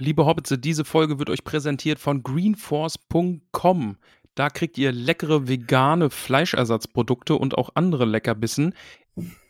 Liebe Hobbits, diese Folge wird euch präsentiert von greenforce.com. Da kriegt ihr leckere vegane Fleischersatzprodukte und auch andere Leckerbissen.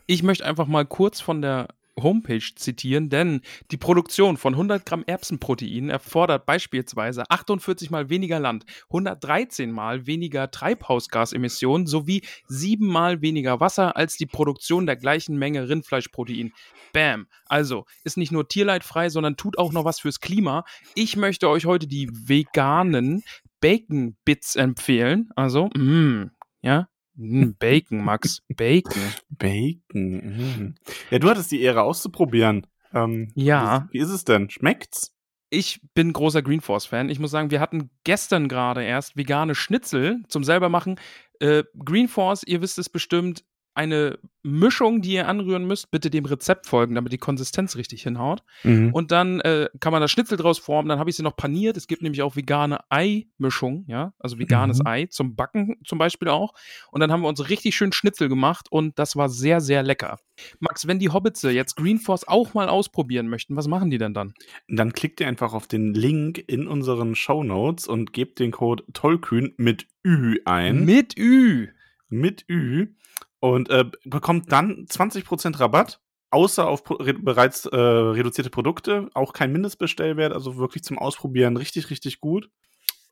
Ich möchte einfach mal kurz von der Homepage zitieren, denn die Produktion von 100 Gramm Erbsenprotein erfordert beispielsweise 48 mal weniger Land, 113 mal weniger Treibhausgasemissionen sowie 7 mal weniger Wasser als die Produktion der gleichen Menge Rindfleischprotein. Bam. Also ist nicht nur tierleidfrei, sondern tut auch noch was fürs Klima. Ich möchte euch heute die veganen Bacon Bits empfehlen. Also, mh, ja, Mm, Bacon, Max. Bacon. Bacon. Mm. Ja, du hattest die Ehre auszuprobieren. Ähm, Ja. Wie, wie ist es denn? Schmeckt's? Ich bin großer Greenforce-Fan. Ich muss sagen, wir hatten gestern gerade erst vegane Schnitzel zum selbermachen. Äh, Greenforce, ihr wisst es bestimmt, eine Mischung, die ihr anrühren müsst. Bitte dem Rezept folgen, damit die Konsistenz richtig hinhaut. Mhm. Und dann äh, kann man das Schnitzel draus formen. Dann habe ich sie noch paniert. Es gibt nämlich auch vegane Ei-Mischung, ja, also veganes Mhm. Ei zum Backen zum Beispiel auch. Und dann haben wir uns richtig schön Schnitzel gemacht und das war sehr, sehr lecker. Max, wenn die Hobbits jetzt Greenforce auch mal ausprobieren möchten, was machen die denn dann? Dann klickt ihr einfach auf den Link in unseren Show Notes und gebt den Code Tollkühn mit Ü ein. Mit Ü. mit Ü und äh, bekommt dann 20% Rabatt, außer auf re bereits äh, reduzierte Produkte, auch kein Mindestbestellwert, also wirklich zum Ausprobieren richtig, richtig gut.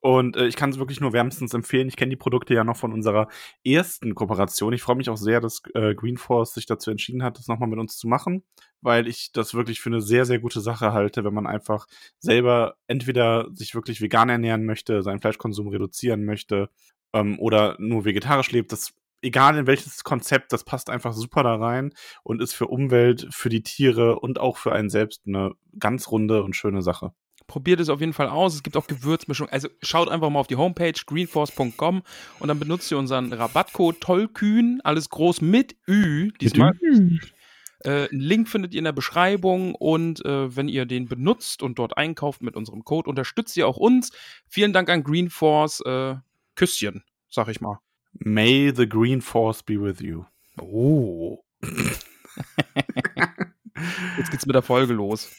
Und äh, ich kann es wirklich nur wärmstens empfehlen. Ich kenne die Produkte ja noch von unserer ersten Kooperation. Ich freue mich auch sehr, dass äh, Greenforce sich dazu entschieden hat, das nochmal mit uns zu machen, weil ich das wirklich für eine sehr, sehr gute Sache halte, wenn man einfach selber entweder sich wirklich vegan ernähren möchte, seinen Fleischkonsum reduzieren möchte ähm, oder nur vegetarisch lebt. Das egal in welches Konzept, das passt einfach super da rein und ist für Umwelt, für die Tiere und auch für einen selbst eine ganz runde und schöne Sache. Probiert es auf jeden Fall aus. Es gibt auch Gewürzmischung. Also schaut einfach mal auf die Homepage greenforce.com und dann benutzt ihr unseren Rabattcode Tollkühn, alles groß mit Ü diesmal. Äh, einen Link findet ihr in der Beschreibung und äh, wenn ihr den benutzt und dort einkauft mit unserem Code, unterstützt ihr auch uns. Vielen Dank an Greenforce. Äh, Küsschen, sag ich mal. May the Green Force be with you. Oh. Jetzt geht's mit der Folge los.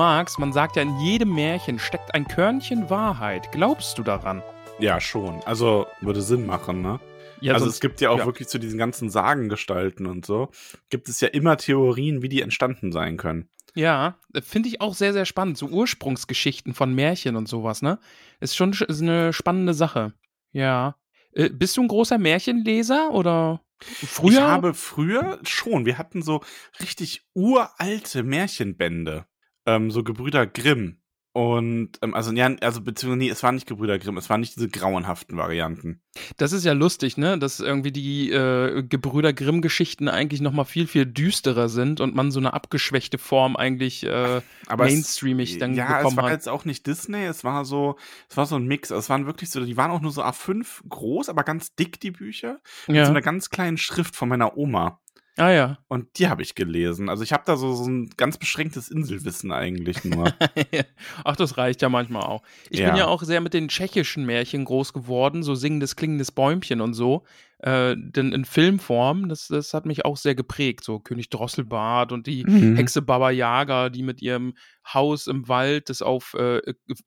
Magst, man sagt ja, in jedem Märchen steckt ein Körnchen Wahrheit. Glaubst du daran? Ja, schon. Also würde Sinn machen, ne? Ja, also sonst- es gibt ja auch ja. wirklich zu diesen ganzen Sagengestalten und so, gibt es ja immer Theorien, wie die entstanden sein können. Ja, finde ich auch sehr, sehr spannend. So Ursprungsgeschichten von Märchen und sowas, ne? Ist schon sch- ist eine spannende Sache. Ja. Äh, bist du ein großer Märchenleser oder früher? Ich habe früher schon, wir hatten so richtig uralte Märchenbände. Ähm, so Gebrüder Grimm. Und, ähm, also, ja, also, beziehungsweise, nee, es waren nicht Gebrüder Grimm, es waren nicht diese grauenhaften Varianten. das ist ja lustig, ne? Dass irgendwie die äh, Gebrüder Grimm-Geschichten eigentlich noch mal viel, viel düsterer sind und man so eine abgeschwächte Form eigentlich äh, Aber es- mainstreamig dann ja, bekommen es war hat. jetzt auch nicht Disney, es war so, es war so ein Mix. Also, es waren wirklich so, die waren auch nur so A5 groß, aber ganz dick, die Bücher. Mit so Ja. einer ganz kleinen Schrift von meiner Oma. Ah ja. Und die habe ich gelesen. Also ich habe da so, so ein ganz beschränktes Inselwissen eigentlich nur. Ach, das reicht ja manchmal auch. Ich bin Ja. ja auch sehr mit den tschechischen Märchen groß geworden, so singendes, klingendes Bäumchen und so. Äh, denn in Filmform, das, das hat mich auch sehr geprägt. So König Drosselbart und die Mhm. Hexe Baba Yaga, die mit ihrem Haus im Wald, das auf äh,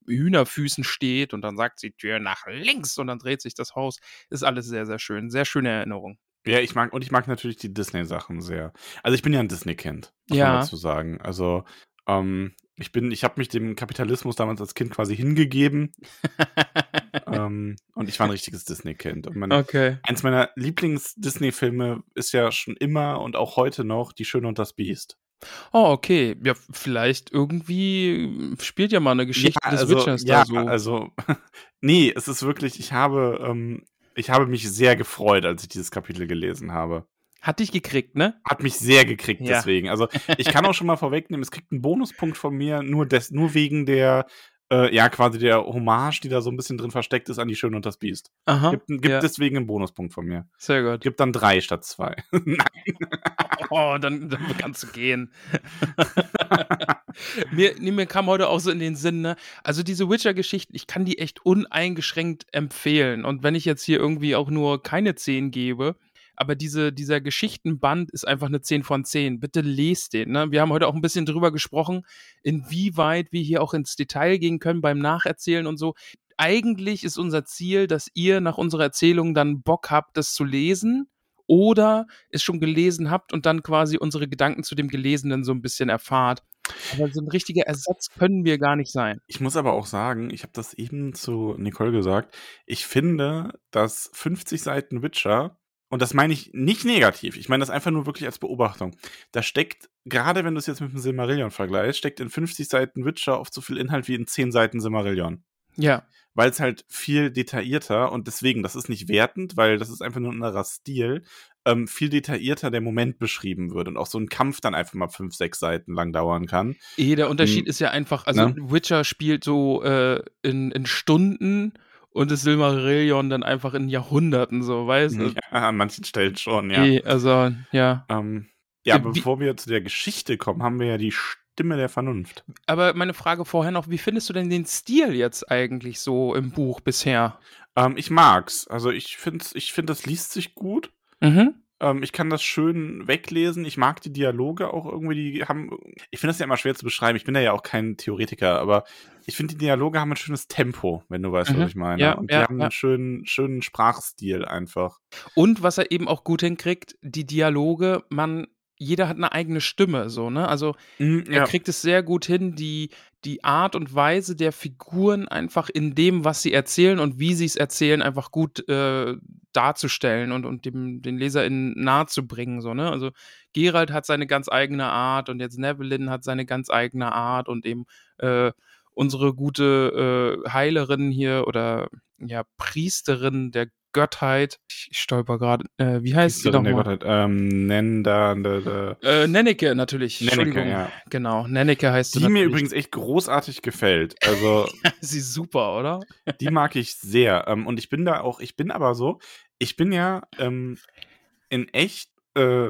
Hühnerfüßen steht und dann sagt sie Tür nach links und dann dreht sich das Haus. Ist alles sehr, sehr schön. Sehr schöne Erinnerung. Ja, ich mag, und ich mag natürlich die Disney-Sachen sehr. Also ich bin ja ein Disney-Kind, muss Ja. man dazu sagen. Also, ähm, ich bin, ich habe mich dem Kapitalismus damals als Kind quasi hingegeben. ähm, und ich war ein richtiges Disney-Kind. Okay. eins meiner Lieblings-Disney-Filme ist ja schon immer und auch heute noch Die Schöne und das Biest. Oh, okay. Ja, vielleicht irgendwie spielt ja mal eine Geschichte ja, des also, Witchers ja, da so. also, nee, es ist wirklich, ich habe, ähm, ich habe mich sehr gefreut, als ich dieses Kapitel gelesen habe. Hat dich gekriegt, ne? Hat mich sehr gekriegt Ja. deswegen. Also ich kann auch schon mal vorwegnehmen, es kriegt einen Bonuspunkt von mir, nur, des, nur wegen der, äh, ja, quasi der Hommage, die da so ein bisschen drin versteckt ist an die Schöne und das Biest. Aha. Gibt, gibt ja, deswegen einen Bonuspunkt von mir. sehr gut. Gibt dann drei statt zwei. Oh, dann, dann kannst du gehen. mir, nee, mir kam heute auch so in den Sinn, ne? Also diese Witcher-Geschichten, ich kann die echt uneingeschränkt empfehlen. Und wenn ich jetzt hier irgendwie auch nur keine 10 gebe, aber diese, dieser Geschichtenband ist einfach eine 10 von 10. Bitte lest den. Ne? Wir haben heute auch ein bisschen drüber gesprochen, inwieweit wir hier auch ins Detail gehen können beim Nacherzählen und so. Eigentlich ist unser Ziel, dass ihr nach unserer Erzählung dann Bock habt, das zu lesen oder es schon gelesen habt und dann quasi unsere Gedanken zu dem Gelesenen so ein bisschen erfahrt. Aber so ein richtiger Ersatz können wir gar nicht sein. Ich muss aber auch sagen, ich habe das eben zu Nicole gesagt, ich finde, dass 50 Seiten Witcher, und das meine ich nicht negativ, ich meine das einfach nur wirklich als Beobachtung, da steckt, gerade wenn du es jetzt mit dem Silmarillion vergleichst, steckt in 50 Seiten Witcher oft so viel Inhalt wie in 10 Seiten Silmarillion. Ja, Weil es halt viel detaillierter und deswegen, das ist nicht wertend, weil das ist einfach nur ein anderer Stil, ähm, viel detaillierter der Moment beschrieben wird und auch so ein Kampf dann einfach mal 5, 6 Seiten lang dauern kann. eh, der Unterschied Hm. ist ja einfach, also Ne? Witcher spielt so äh, in, in Stunden und das Silmarillion dann einfach in Jahrhunderten, so, weißt du? Ja, an manchen Stellen schon, ja. Eh, also, ja. Ähm, ja, Wie- bevor wir zu der Geschichte kommen, haben wir ja die Stimme der Vernunft. Aber meine Frage vorher noch, wie findest du denn den Stil jetzt eigentlich so im Buch bisher? Ähm, ich mag's. Also ich finde, ich find, das liest sich gut. Mhm. Ähm, ich kann das schön weglesen. Ich mag die Dialoge auch irgendwie. Die haben. Ich finde das ja immer schwer zu beschreiben. Ich bin ja auch kein Theoretiker, aber ich finde, die Dialoge haben ein schönes Tempo, wenn du weißt, Mhm. was ich meine. Ja, Und die ja, haben ja. einen schönen, schönen Sprachstil einfach. Und was er eben auch gut hinkriegt, die Dialoge, man, jeder hat eine eigene Stimme, so, ne? Also Mhm, er kriegt es sehr gut hin, die, die Art und Weise der Figuren einfach in dem, was sie erzählen und wie sie es erzählen, einfach gut äh, darzustellen und, und dem, den LeserInnen nahe zu bringen. So, ne? Also Gerald hat seine ganz eigene Art und jetzt Nevelyn hat seine ganz eigene Art und eben äh, unsere gute äh, Heilerin hier oder ja, Priesterin der Göttheit. Ich stolper gerade. Äh, wie heißt sie nochmal? Gottheit, ähm, nenn da, da, da. Äh, Nenneke natürlich. Nenneke, ja. Genau, Nenneke heißt sie Die mir natürlich. übrigens echt großartig gefällt. Also Sie ist super, oder? Die mag ich sehr. Ähm, und ich bin da auch, ich bin aber so, ich bin ja ähm, in echt, äh,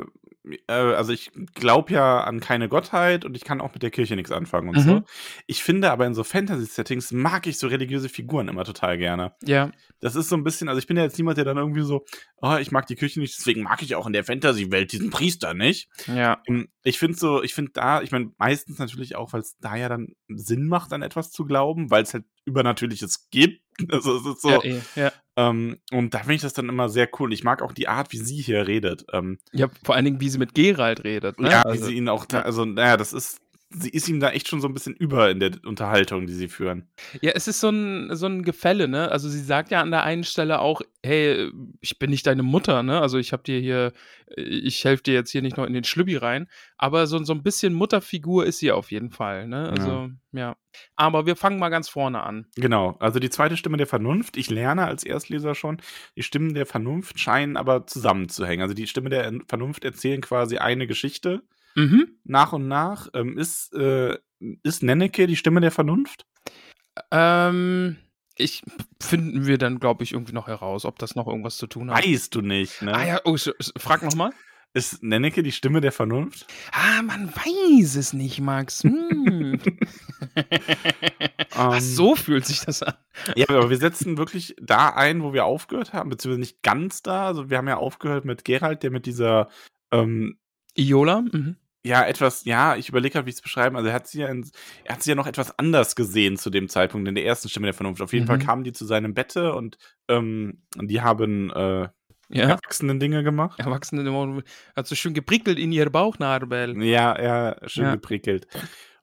also ich glaube ja an keine Gottheit und ich kann auch mit der Kirche nichts anfangen und Mhm. so. Ich finde aber in so Fantasy-Settings mag ich so religiöse Figuren immer total gerne. Ja. Das ist so ein bisschen, also ich bin ja jetzt niemand, der dann irgendwie so, oh, ich mag die Kirche nicht, deswegen mag ich auch in der Fantasy-Welt diesen Priester nicht. Ja. Ähm, Ich finde so, ich finde da, ich meine, meistens natürlich auch, weil es da ja dann Sinn macht, an etwas zu glauben, weil es halt Übernatürliches gibt. Also es ist so, Ja, eh, ja. ähm, und da finde ich das dann immer sehr cool. Ich mag auch die Art, wie sie hier redet. Ähm, ja, vor allen Dingen, wie sie mit Gerald redet. Ne? ja, also, wie sie ihn auch, da, also, naja, das ist, sie ist ihm da echt schon so ein bisschen über in der Unterhaltung, die sie führen. ja, es ist so ein, so ein Gefälle, ne? Also sie sagt ja an der einen Stelle auch, hey, ich bin nicht deine Mutter, ne? Also ich habe dir hier, ich helfe dir jetzt hier nicht noch in den Schlübbi rein. Aber so, so ein bisschen Mutterfigur ist sie auf jeden Fall, ne? Also, ja. Aber wir fangen mal ganz vorne an. Genau, also die zweite Stimme der Vernunft. Ich lerne als Erstleser schon, die Stimmen der Vernunft scheinen aber zusammenzuhängen. Also die Stimme der Vernunft erzählen quasi eine Geschichte Mhm. nach und nach. Ähm, ist, äh, ist Nenneke die Stimme der Vernunft? Ähm, ich finden wir dann, glaube ich, irgendwie noch heraus, ob das noch irgendwas zu tun hat. Weißt du nicht, ne? Ah ja, oh, frag nochmal. Ist Nenneke die Stimme der Vernunft? Ah, man weiß es nicht, Max. Hm. Ach, Ähm, so fühlt sich das an. Ja, aber wir setzen wirklich da ein, wo wir aufgehört haben, beziehungsweise nicht ganz da. Also wir haben ja aufgehört mit Gerald, der mit dieser, ähm, Iola? Mhm. Ja, etwas, ja, ich überlege gerade, wie ich es beschreiben. Also er hat sie ja, in, er hat sie ja noch etwas anders gesehen zu dem Zeitpunkt in der ersten Stimme der Vernunft. Auf jeden Mhm. Fall kamen die zu seinem Bette und ähm, die haben äh, Ja. erwachsenen Dinge gemacht. Erwachsene hat so schön geprickelt in ihr Bauchnabel. Ja, ja, schön Ja. geprickelt.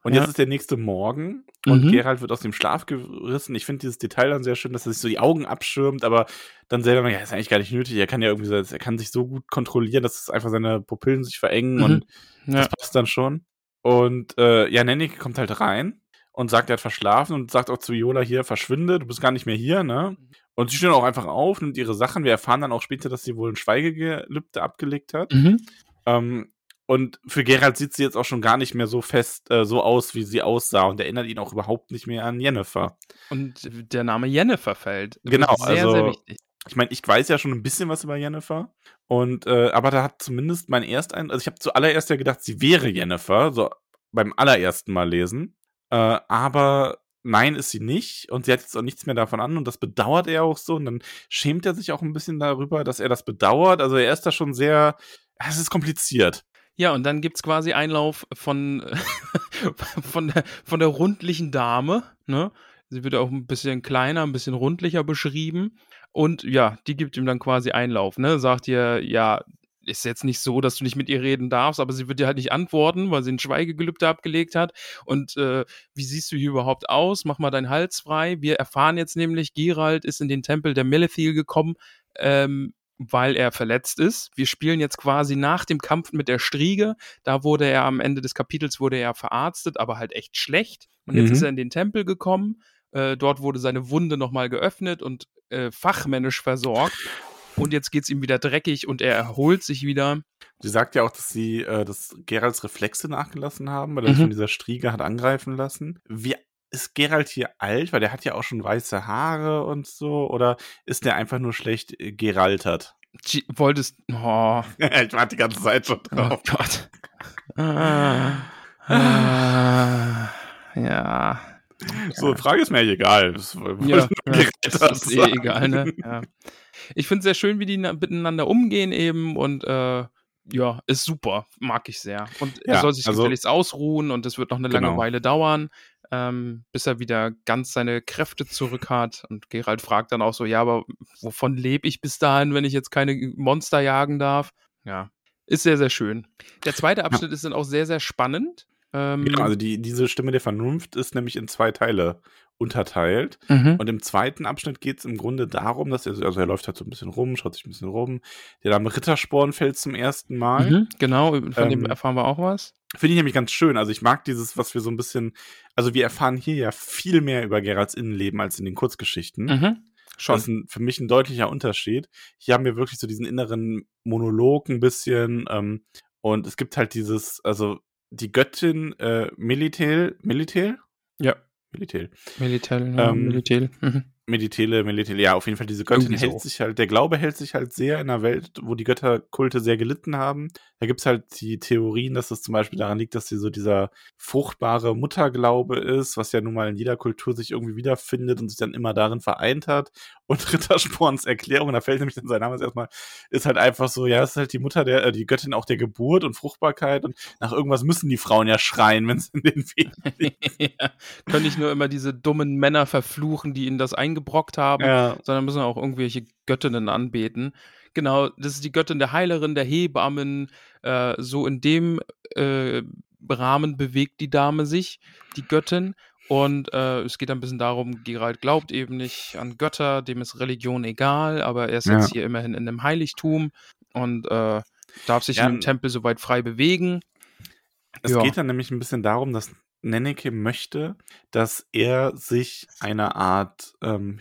Und Ja. jetzt ist der nächste Morgen und Mhm. Gerald wird aus dem Schlaf gerissen. Ich finde dieses Detail dann sehr schön, dass er sich so die Augen abschirmt, aber dann selber, ja, ist eigentlich gar nicht nötig. Er kann ja irgendwie, er kann sich so gut kontrollieren, dass einfach seine Pupillen sich verengen Mhm. und Ja. das passt dann schon. Und äh, ja, Nennik kommt halt rein und sagt, er hat verschlafen und sagt auch zu Viola hier, verschwinde, du bist gar nicht mehr hier, ne? Und sie stehen auch einfach auf, nimmt ihre Sachen. Wir erfahren dann auch später, dass sie wohl ein Schweigegelübde abgelegt hat. Mhm. Ähm, und für Gerald sieht sie jetzt auch schon gar nicht mehr so fest, äh, so aus, wie sie aussah und erinnert ihn auch überhaupt nicht mehr an Jennifer. Und der Name Jennifer fällt. Genau, Sehr, also- sehr wichtig. Ich meine, ich weiß ja schon ein bisschen was über Jennifer. Und, äh, aber da hat zumindest mein Erstein, also ich habe zuallererst ja gedacht, sie wäre Jennifer, so beim allerersten Mal lesen. Äh, aber nein, ist sie nicht. Und sie hat jetzt auch nichts mehr davon an. Und das bedauert er auch so. Und dann schämt er sich auch ein bisschen darüber, dass er das bedauert. Also er ist da schon sehr, es ist kompliziert. Ja, und dann gibt es quasi Einlauf von, von, der, von der rundlichen Dame. Ne? Sie wird auch ein bisschen kleiner, ein bisschen rundlicher beschrieben. Und ja, die gibt ihm dann quasi Einlauf. Ne? Sagt ihr, ja, ist jetzt nicht so, dass du nicht mit ihr reden darfst, aber sie wird dir halt nicht antworten, weil sie ein Schweigegelübde abgelegt hat. Und äh, wie siehst du hier überhaupt aus? Mach mal deinen Hals frei. Wir erfahren jetzt nämlich, Gerald ist in den Tempel der Melethil gekommen, ähm, weil er verletzt ist. Wir spielen jetzt quasi nach dem Kampf mit der Striege. Da wurde er am Ende des Kapitels wurde er verarztet, aber halt echt schlecht. Und jetzt Mhm. ist er in den Tempel gekommen. Äh, dort wurde seine Wunde nochmal geöffnet und äh, fachmännisch versorgt. Und jetzt geht's ihm wieder dreckig und er erholt sich wieder. Sie sagt ja auch, dass sie, äh, dass Geralds Reflexe nachgelassen haben, weil er sich Mhm. von dieser Striege hat angreifen lassen. Wie ist Gerald hier alt? Weil der hat ja auch schon weiße Haare und so. Oder ist der einfach nur schlecht äh, geraltert? G wolltest. Oh, ich warte die ganze Zeit schon oh drauf. Gott. Ah, ah, ja. So, Frage ist mir eigentlich egal. Das, Ja, ja, ja, das ist eh egal, ne? Ja. Ich finde es sehr schön, wie die na- miteinander umgehen eben und äh, ja, ist super, mag ich sehr. Und er Ja, soll sich also- gefälligst ausruhen und es wird noch eine lange Genau. Weile dauern, ähm, bis er wieder ganz seine Kräfte zurück hat. Und Gerald fragt dann auch so, ja, aber wovon lebe ich bis dahin, wenn ich jetzt keine Monster jagen darf? Ja, ist sehr, sehr schön. Der zweite Abschnitt ist dann auch sehr, sehr spannend. Ähm, Genau, also die, diese Stimme der Vernunft ist nämlich in zwei Teile unterteilt. mhm. Und im zweiten Abschnitt geht es im Grunde darum, dass er, also er läuft halt so ein bisschen rum, schaut sich ein bisschen rum. Der Name Rittersporn fällt zum ersten Mal. Mhm, genau, von dem Ähm, erfahren wir auch was. Finde ich nämlich ganz schön. Also ich mag dieses, was wir so ein bisschen, also wir erfahren hier ja viel mehr über Geralds Innenleben als in den Kurzgeschichten. Mhm. Schon. Das ist ein, für mich ein deutlicher Unterschied. Hier haben wir wirklich so diesen inneren Monolog ein bisschen. Ähm, und es gibt halt dieses, also die Göttin äh, Militel, Militel? Ja. Militel. Militel, ja, Ähm, Militel. Mhm. Meditele, Melitele, ja, auf jeden Fall diese Göttin hält so. sich halt, der Glaube hält sich halt sehr in einer Welt, wo die Götterkulte sehr gelitten haben. Da gibt's halt die Theorien, dass es zum Beispiel daran liegt, dass sie so dieser fruchtbare Mutterglaube ist, was ja nun mal in jeder Kultur sich irgendwie wiederfindet und sich dann immer darin vereint hat. Und Rittersporns Erklärung, da fällt nämlich dann sein Name erstmal, ist halt einfach so, ja, es ist halt die Mutter der, äh, die Göttin auch der Geburt und Fruchtbarkeit und nach irgendwas müssen die Frauen ja schreien, wenn es in den Wehen liegt. ja. Können nicht nur immer diese dummen Männer verfluchen, die ihnen das eingebrockt haben, ja. sondern müssen auch irgendwelche Göttinnen anbeten. Genau, das ist die Göttin der Heilerin, der Hebammen. Äh, so in dem äh, Rahmen bewegt die Dame sich, die Göttin. Und äh, es geht ein bisschen darum, Gerald glaubt eben nicht an Götter, dem ist Religion egal, aber er ist Ja. jetzt hier immerhin in einem Heiligtum und äh, darf sich Ja, in dem Tempel soweit frei bewegen. Es Ja. geht dann nämlich ein bisschen darum, dass Nenneke möchte, dass er sich einer Art ähm,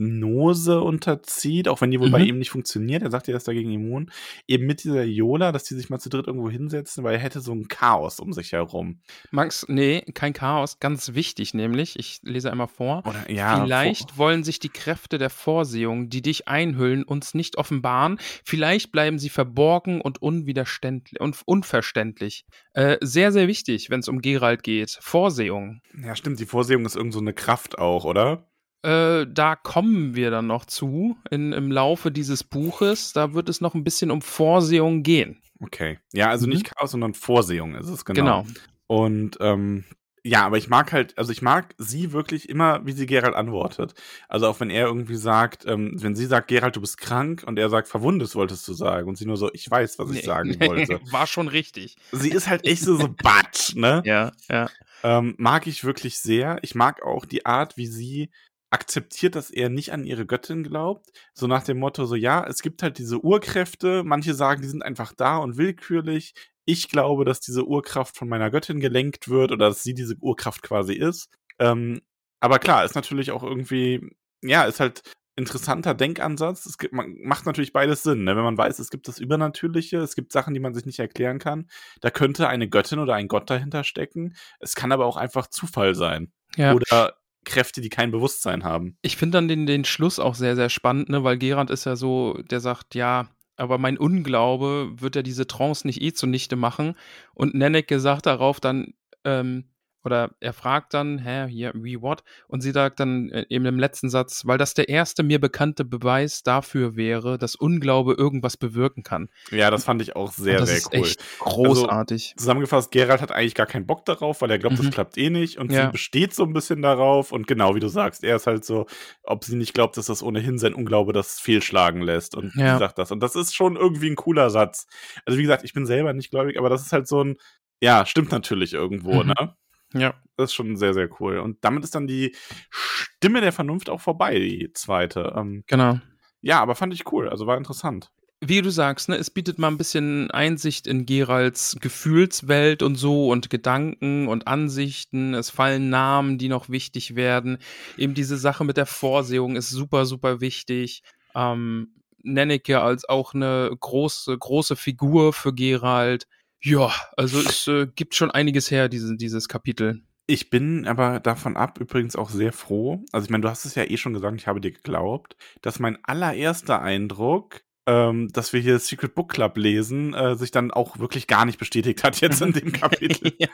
Hypnose unterzieht, auch wenn die wohl bei Mhm. ihm nicht funktioniert. Er sagt ja, er ist dagegen immun. Eben mit dieser Yola, dass die sich mal zu dritt irgendwo hinsetzen, weil er hätte so ein Chaos um sich herum. Max, nee, kein Chaos, ganz wichtig nämlich. Ich lese einmal vor. Oder ja, Vielleicht wollen sich die Kräfte der Vorsehung, die dich einhüllen, uns nicht offenbaren. Vielleicht bleiben sie verborgen und unwiderständlich und unverständlich. Äh, sehr, sehr wichtig, wenn es um Gerald geht. Vorsehung. vor, ja, stimmt, die Vorsehung ist irgend so eine Kraft auch, oder? Äh, da kommen wir dann noch zu in, im Laufe dieses Buches. Da wird es noch ein bisschen um Vorsehung gehen. Okay. Ja, also Mhm. nicht Chaos, sondern Vorsehung ist es, genau. Genau. Und ähm, Ja, aber ich mag halt, also ich mag sie wirklich immer, wie sie Gerald antwortet. Also auch wenn er irgendwie sagt, ähm, wenn sie sagt, Gerald, du bist krank und er sagt, verwundet wolltest du sagen und sie nur so, ich weiß, was ich sagen wollte. War schon richtig. Sie ist halt echt so, so batsch, ne? Ja, ja. Ähm, mag ich wirklich sehr. Ich mag auch die Art, wie sie akzeptiert, dass er nicht an ihre Göttin glaubt. So nach dem Motto, so ja, es gibt halt diese Urkräfte. Manche sagen, die sind einfach da und willkürlich ich glaube, dass diese Urkraft von meiner Göttin gelenkt wird oder dass sie diese Urkraft quasi ist. Ähm, aber klar, ist natürlich auch irgendwie, ja, ist halt interessanter Denkansatz. Es gibt, man, macht natürlich beides Sinn, ne? wenn man weiß, es gibt das Übernatürliche, es gibt Sachen, die man sich nicht erklären kann. Da könnte eine Göttin oder ein Gott dahinter stecken. Es kann aber auch einfach Zufall sein. Ja. Oder Kräfte, die kein Bewusstsein haben. Ich finde dann den, den Schluss auch sehr, sehr spannend, ne? weil Gerand ist ja so, der sagt, ja, aber mein Unglaube wird ja diese Trance nicht eh zunichte machen. Und Nennecke sagt darauf dann, ähm, oder er fragt dann, hä, hier, wie what? Und sie sagt dann äh, eben im letzten Satz, weil das der erste mir bekannte Beweis dafür wäre, dass Unglaube irgendwas bewirken kann. Ja, das fand ich auch sehr, sehr cool. Echt großartig. Also, zusammengefasst, Gerald hat eigentlich gar keinen Bock darauf, weil er glaubt, mhm. das klappt eh nicht. Und ja. sie besteht so ein bisschen darauf. Und genau wie du sagst, er ist halt so, ob sie nicht glaubt, dass das ohnehin sein Unglaube das fehlschlagen lässt. Und ja. sie sagt das. Und das ist schon irgendwie ein cooler Satz. Also, wie gesagt, ich bin selber nicht gläubig, aber das ist halt so ein, ja, stimmt natürlich irgendwo, mhm. ne? Ja. Das ist schon sehr, sehr cool. Und damit ist dann die Stimme der Vernunft auch vorbei, die zweite. Ähm, genau. Ja, aber fand ich cool. Also war interessant. Wie du sagst, ne, es bietet mal ein bisschen Einsicht in Geralds Gefühlswelt und so und Gedanken und Ansichten. Es fallen Namen, die noch wichtig werden. Eben diese Sache mit der Vorsehung ist super, super wichtig. Ähm, Nenneke als auch eine große, große Figur für Gerald. Ja, also es äh, gibt schon einiges her, diese, dieses Kapitel. Ich bin aber davon ab übrigens auch sehr froh. Also ich meine, du hast es ja eh schon gesagt, ich habe dir geglaubt, dass mein allererster Eindruck, ähm, dass wir hier Secret Book Club lesen, äh, sich dann auch wirklich gar nicht bestätigt hat jetzt in dem Kapitel. ja.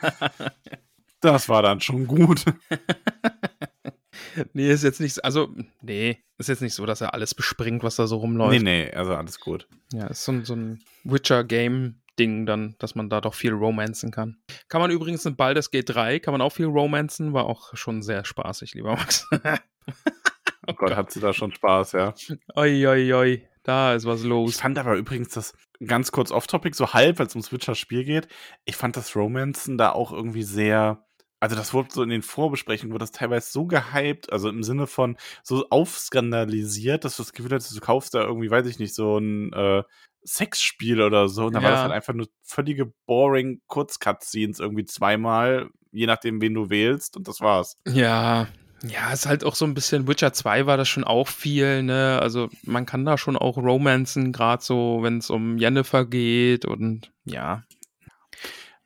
Das war dann schon gut. nee, ist jetzt nicht, also, nee, ist jetzt nicht so, dass er alles bespringt, was da so rumläuft. Nee, nee, also alles gut. Ja, ist so, so ein Witcher-Game, Ding dann, dass man da doch viel romanzen kann. Kann man übrigens in Baldur's Gate 3, kann man auch viel romanzen, war auch schon sehr spaßig, lieber Max. oh Gott, hat sie da schon Spaß, ja. Oi, oi, oi, da ist was los. Ich fand aber übrigens das ganz kurz off-topic, so halb, weil es ums Witcher-Spiel geht. Ich fand das Romanzen da auch irgendwie sehr, also das wurde so in den Vorbesprechungen, wurde das teilweise so gehypt, also im Sinne von so aufskandalisiert, dass du das Gefühl hattest, du kaufst da irgendwie, weiß ich nicht, so ein äh, Sexspiel oder so. Und da ja. war das halt einfach nur völlige boring Kurzcutscenes irgendwie zweimal, je nachdem, wen du wählst. Und das war's. Ja, ja, ist halt auch so ein bisschen, Witcher 2 war das schon auch viel, ne? Also man kann da schon auch romanzen, gerade so, wenn es um Jennifer geht und ja.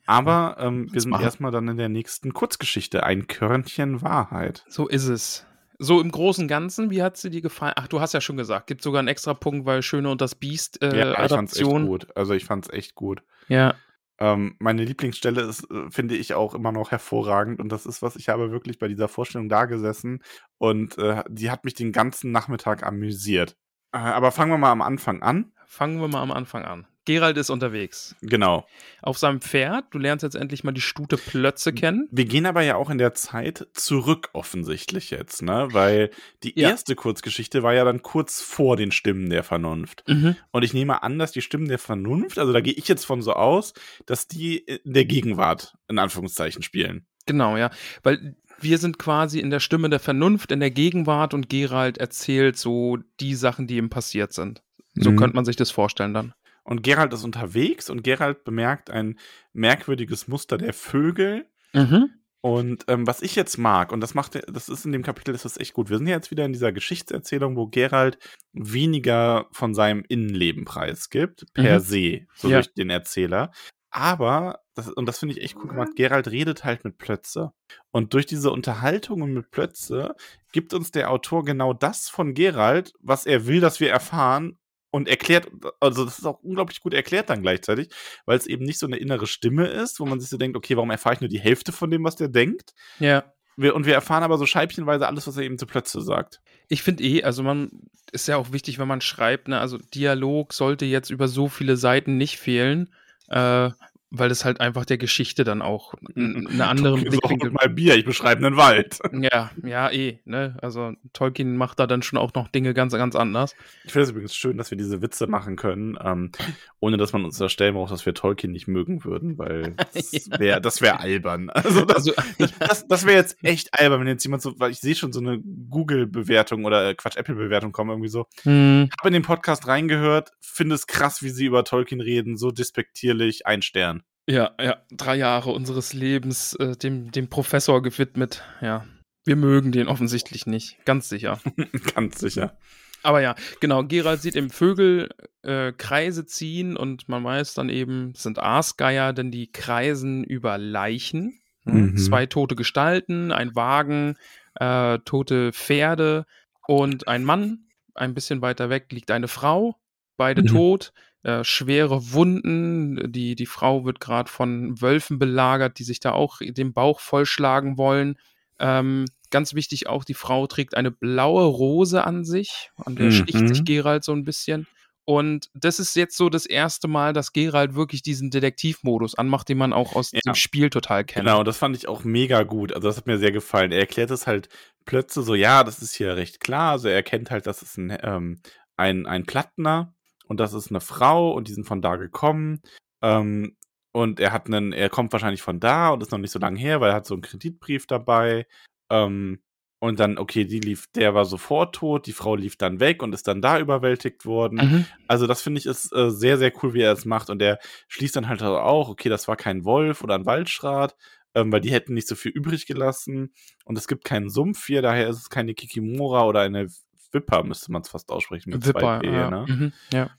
Aber ähm, wir sind erstmal dann in der nächsten Kurzgeschichte, ein Körnchen Wahrheit. So ist es. So im Großen und Ganzen, wie hat sie dir gefallen? Ach, du hast ja schon gesagt, gibt sogar einen extra Punkt, weil Schöne und das Biest äh, ja, ich fand's echt gut. Also ich fand's echt gut. Ja. Ähm, meine Lieblingsstelle ist, äh, finde ich, auch immer noch hervorragend und das ist was, ich habe wirklich bei dieser Vorstellung da gesessen und äh, die hat mich den ganzen Nachmittag amüsiert. Äh, aber fangen wir mal am Anfang an. Fangen wir mal am Anfang an. Gerald ist unterwegs. Genau. Auf seinem Pferd. Du lernst jetzt endlich mal die Stute Plötze kennen. Wir gehen aber ja auch in der Zeit zurück, offensichtlich jetzt, ne? Weil die ja. erste Kurzgeschichte war ja dann kurz vor den Stimmen der Vernunft. Mhm. Und ich nehme an, dass die Stimmen der Vernunft, also da gehe ich jetzt von so aus, dass die in der Gegenwart in Anführungszeichen spielen. Genau, ja. Weil wir sind quasi in der Stimme der Vernunft, in der Gegenwart und Gerald erzählt so die Sachen, die ihm passiert sind. So mhm. könnte man sich das vorstellen dann. Und Gerald ist unterwegs und Gerald bemerkt ein merkwürdiges Muster der Vögel. Mhm. Und ähm, was ich jetzt mag, und das macht, das ist in dem Kapitel, ist das echt gut. Wir sind ja jetzt wieder in dieser Geschichtserzählung, wo Gerald weniger von seinem Innenleben preisgibt, per mhm. se, so ja. durch den Erzähler. Aber, das, und das finde ich echt cool gemacht, Gerald redet halt mit Plötze. Und durch diese Unterhaltungen mit Plötze gibt uns der Autor genau das von Gerald, was er will, dass wir erfahren, und erklärt, also das ist auch unglaublich gut erklärt dann gleichzeitig, weil es eben nicht so eine innere Stimme ist, wo man sich so denkt, okay, warum erfahre ich nur die Hälfte von dem, was der denkt? Ja. Wir, und wir erfahren aber so scheibchenweise alles, was er eben zu Plötze sagt. Ich finde eh, also man ist ja auch wichtig, wenn man schreibt, ne, also Dialog sollte jetzt über so viele Seiten nicht fehlen, äh, weil es halt einfach der Geschichte dann auch eine andere Blickwinkel. mal Bier, ich beschreibe einen Wald. Ja, ja, eh, ne? Also Tolkien macht da dann schon auch noch Dinge ganz, ganz anders. Ich finde es übrigens schön, dass wir diese Witze machen können, ähm, ohne dass man uns unterstellen muss, dass wir Tolkien nicht mögen würden, weil das wäre das wär albern. Also das, also, das, das wäre jetzt echt albern, wenn jetzt jemand so, weil ich sehe schon so eine Google-Bewertung oder äh, Quatsch, Apple-Bewertung kommen irgendwie so. Hm. Hab in den Podcast reingehört, finde es krass, wie sie über Tolkien reden, so despektierlich, ein Stern. Ja, ja, drei Jahre unseres Lebens äh, dem, dem Professor gewidmet. Ja, wir mögen den offensichtlich nicht, ganz sicher. ganz sicher. Aber ja, genau, Gerald sieht im Vögel äh, Kreise ziehen und man weiß dann eben, es sind Aasgeier, denn die kreisen über Leichen. Mhm. Zwei tote Gestalten, ein Wagen, äh, tote Pferde und ein Mann. Ein bisschen weiter weg liegt eine Frau, beide mhm. tot. Äh, schwere Wunden. Die, die Frau wird gerade von Wölfen belagert, die sich da auch den Bauch vollschlagen wollen. Ähm, ganz wichtig auch, die Frau trägt eine blaue Rose an sich, an der mhm. sticht sich Gerald so ein bisschen. Und das ist jetzt so das erste Mal, dass Gerald wirklich diesen Detektivmodus anmacht, den man auch aus ja. dem Spiel total kennt. Genau, das fand ich auch mega gut. Also das hat mir sehr gefallen. Er erklärt es halt plötzlich so, ja, das ist hier recht klar. Also er erkennt halt, dass es ein, ähm, ein, ein Plattner und das ist eine Frau und die sind von da gekommen. Ähm, und er hat einen, er kommt wahrscheinlich von da und ist noch nicht so lange her, weil er hat so einen Kreditbrief dabei. Ähm, und dann, okay, die lief, der war sofort tot, die Frau lief dann weg und ist dann da überwältigt worden. Mhm. Also, das finde ich ist äh, sehr, sehr cool, wie er es macht. Und er schließt dann halt auch, okay, das war kein Wolf oder ein Waldschrat, ähm, weil die hätten nicht so viel übrig gelassen. Und es gibt keinen Sumpf hier, daher ist es keine Kikimora oder eine Wipper, müsste man es fast aussprechen mit Wipper, zwei P, ja. Ne? Mhm, ja.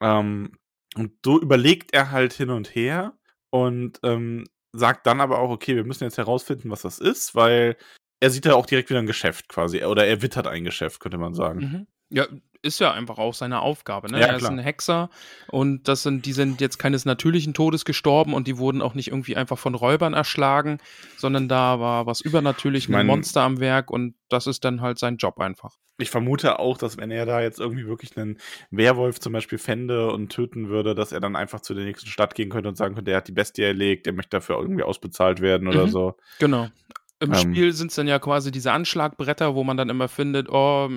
Ähm, und so überlegt er halt hin und her und ähm, sagt dann aber auch, okay, wir müssen jetzt herausfinden, was das ist, weil er sieht ja auch direkt wieder ein Geschäft quasi. Oder er wittert ein Geschäft, könnte man sagen. Mhm. Ja, ist ja einfach auch seine Aufgabe. Ne? Ja, er ist ein Hexer und das sind, die sind jetzt keines natürlichen Todes gestorben und die wurden auch nicht irgendwie einfach von Räubern erschlagen, sondern da war was übernatürlich, ein Monster am Werk und das ist dann halt sein Job einfach. Ich vermute auch, dass wenn er da jetzt irgendwie wirklich einen Werwolf zum Beispiel fände und töten würde, dass er dann einfach zu der nächsten Stadt gehen könnte und sagen könnte, er hat die Bestie erlegt, er möchte dafür irgendwie ausbezahlt werden oder mhm. so. Genau. Im ähm, Spiel sind es dann ja quasi diese Anschlagbretter, wo man dann immer findet, oh,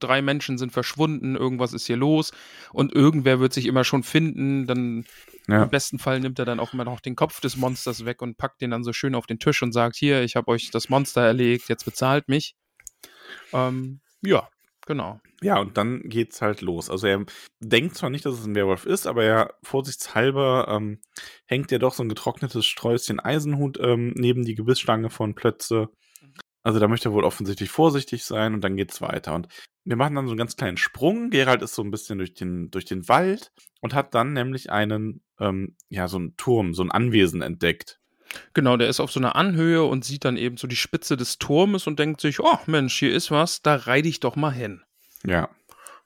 drei Menschen sind verschwunden, irgendwas ist hier los und irgendwer wird sich immer schon finden. Dann ja. im besten Fall nimmt er dann auch immer noch den Kopf des Monsters weg und packt den dann so schön auf den Tisch und sagt, hier, ich habe euch das Monster erlegt, jetzt bezahlt mich. Ähm, ja, genau. Ja, und dann geht's halt los. Also er denkt zwar nicht, dass es ein Werwolf ist, aber er vorsichtshalber ähm, hängt ja doch so ein getrocknetes Sträußchen Eisenhut ähm, neben die Gebissstange von Plötze. Also da möchte er wohl offensichtlich vorsichtig sein und dann geht's weiter. Und wir machen dann so einen ganz kleinen Sprung. Gerald ist so ein bisschen durch den, durch den Wald und hat dann nämlich einen, ähm, ja, so einen Turm, so ein Anwesen entdeckt. Genau, der ist auf so einer Anhöhe und sieht dann eben so die Spitze des Turmes und denkt sich, oh Mensch, hier ist was, da reite ich doch mal hin. Ja.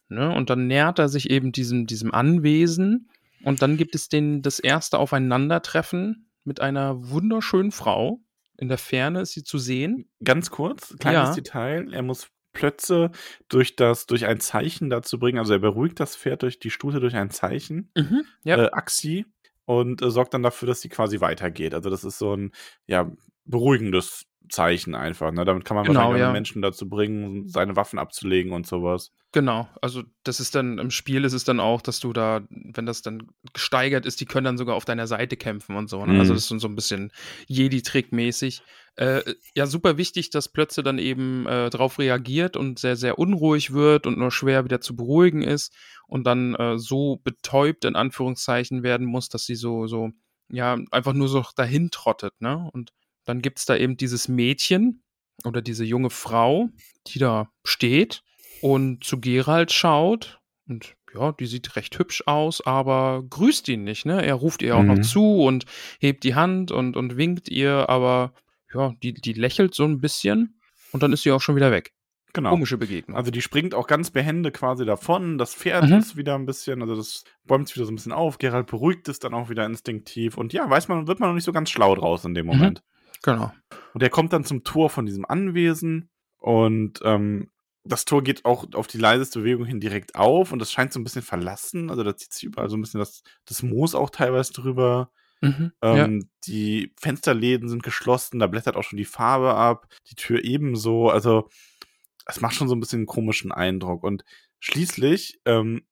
Ne? Und dann nähert er sich eben diesem, diesem Anwesen und dann gibt es den, das erste Aufeinandertreffen mit einer wunderschönen Frau. In der Ferne ist sie zu sehen. Ganz kurz, kleines ja. Detail. Er muss Plötze durch das, durch ein Zeichen dazu bringen. Also er beruhigt das Pferd durch die Stute durch ein Zeichen. Mhm, ja. äh, Axi. Und äh, sorgt dann dafür, dass sie quasi weitergeht. Also das ist so ein, ja, beruhigendes Zeichen einfach. Ne? Damit kann man genau, wahrscheinlich ja. Menschen dazu bringen, seine Waffen abzulegen und sowas. Genau, also das ist dann im Spiel ist es dann auch, dass du da, wenn das dann gesteigert ist, die können dann sogar auf deiner Seite kämpfen und so. Ne? Also mhm. Also das ist so ein bisschen Jedi-Trick-mäßig. Äh, ja, super wichtig, dass Plötze dann eben äh, darauf reagiert und sehr, sehr unruhig wird und nur schwer wieder zu beruhigen ist und dann äh, so betäubt in Anführungszeichen werden muss, dass sie so, so, ja, einfach nur so dahin trottet, ne? Und dann gibt es da eben dieses Mädchen oder diese junge Frau, die da steht und zu Gerald schaut und ja, die sieht recht hübsch aus, aber grüßt ihn nicht, ne? Er ruft ihr auch mhm. noch zu und hebt die Hand und, und winkt ihr, aber ja, die, die lächelt so ein bisschen und dann ist sie auch schon wieder weg. Genau. Komische Begegnung. Also die springt auch ganz behende quasi davon. Das Pferd mhm. ist wieder ein bisschen, also das bäumt sich wieder so ein bisschen auf. Gerald beruhigt es dann auch wieder instinktiv. Und ja, weiß man, wird man noch nicht so ganz schlau draus in dem mhm. Moment. Mhm. Genau. Und er kommt dann zum Tor von diesem Anwesen und ähm, das Tor geht auch auf die leiseste Bewegung hin direkt auf und das scheint so ein bisschen verlassen. Also da zieht sich überall so ein bisschen das, das Moos auch teilweise drüber. Mhm. Ähm, Die Fensterläden sind geschlossen, da blättert auch schon die Farbe ab, die Tür ebenso. Also, es macht schon so ein bisschen einen komischen Eindruck. Und schließlich, ähm,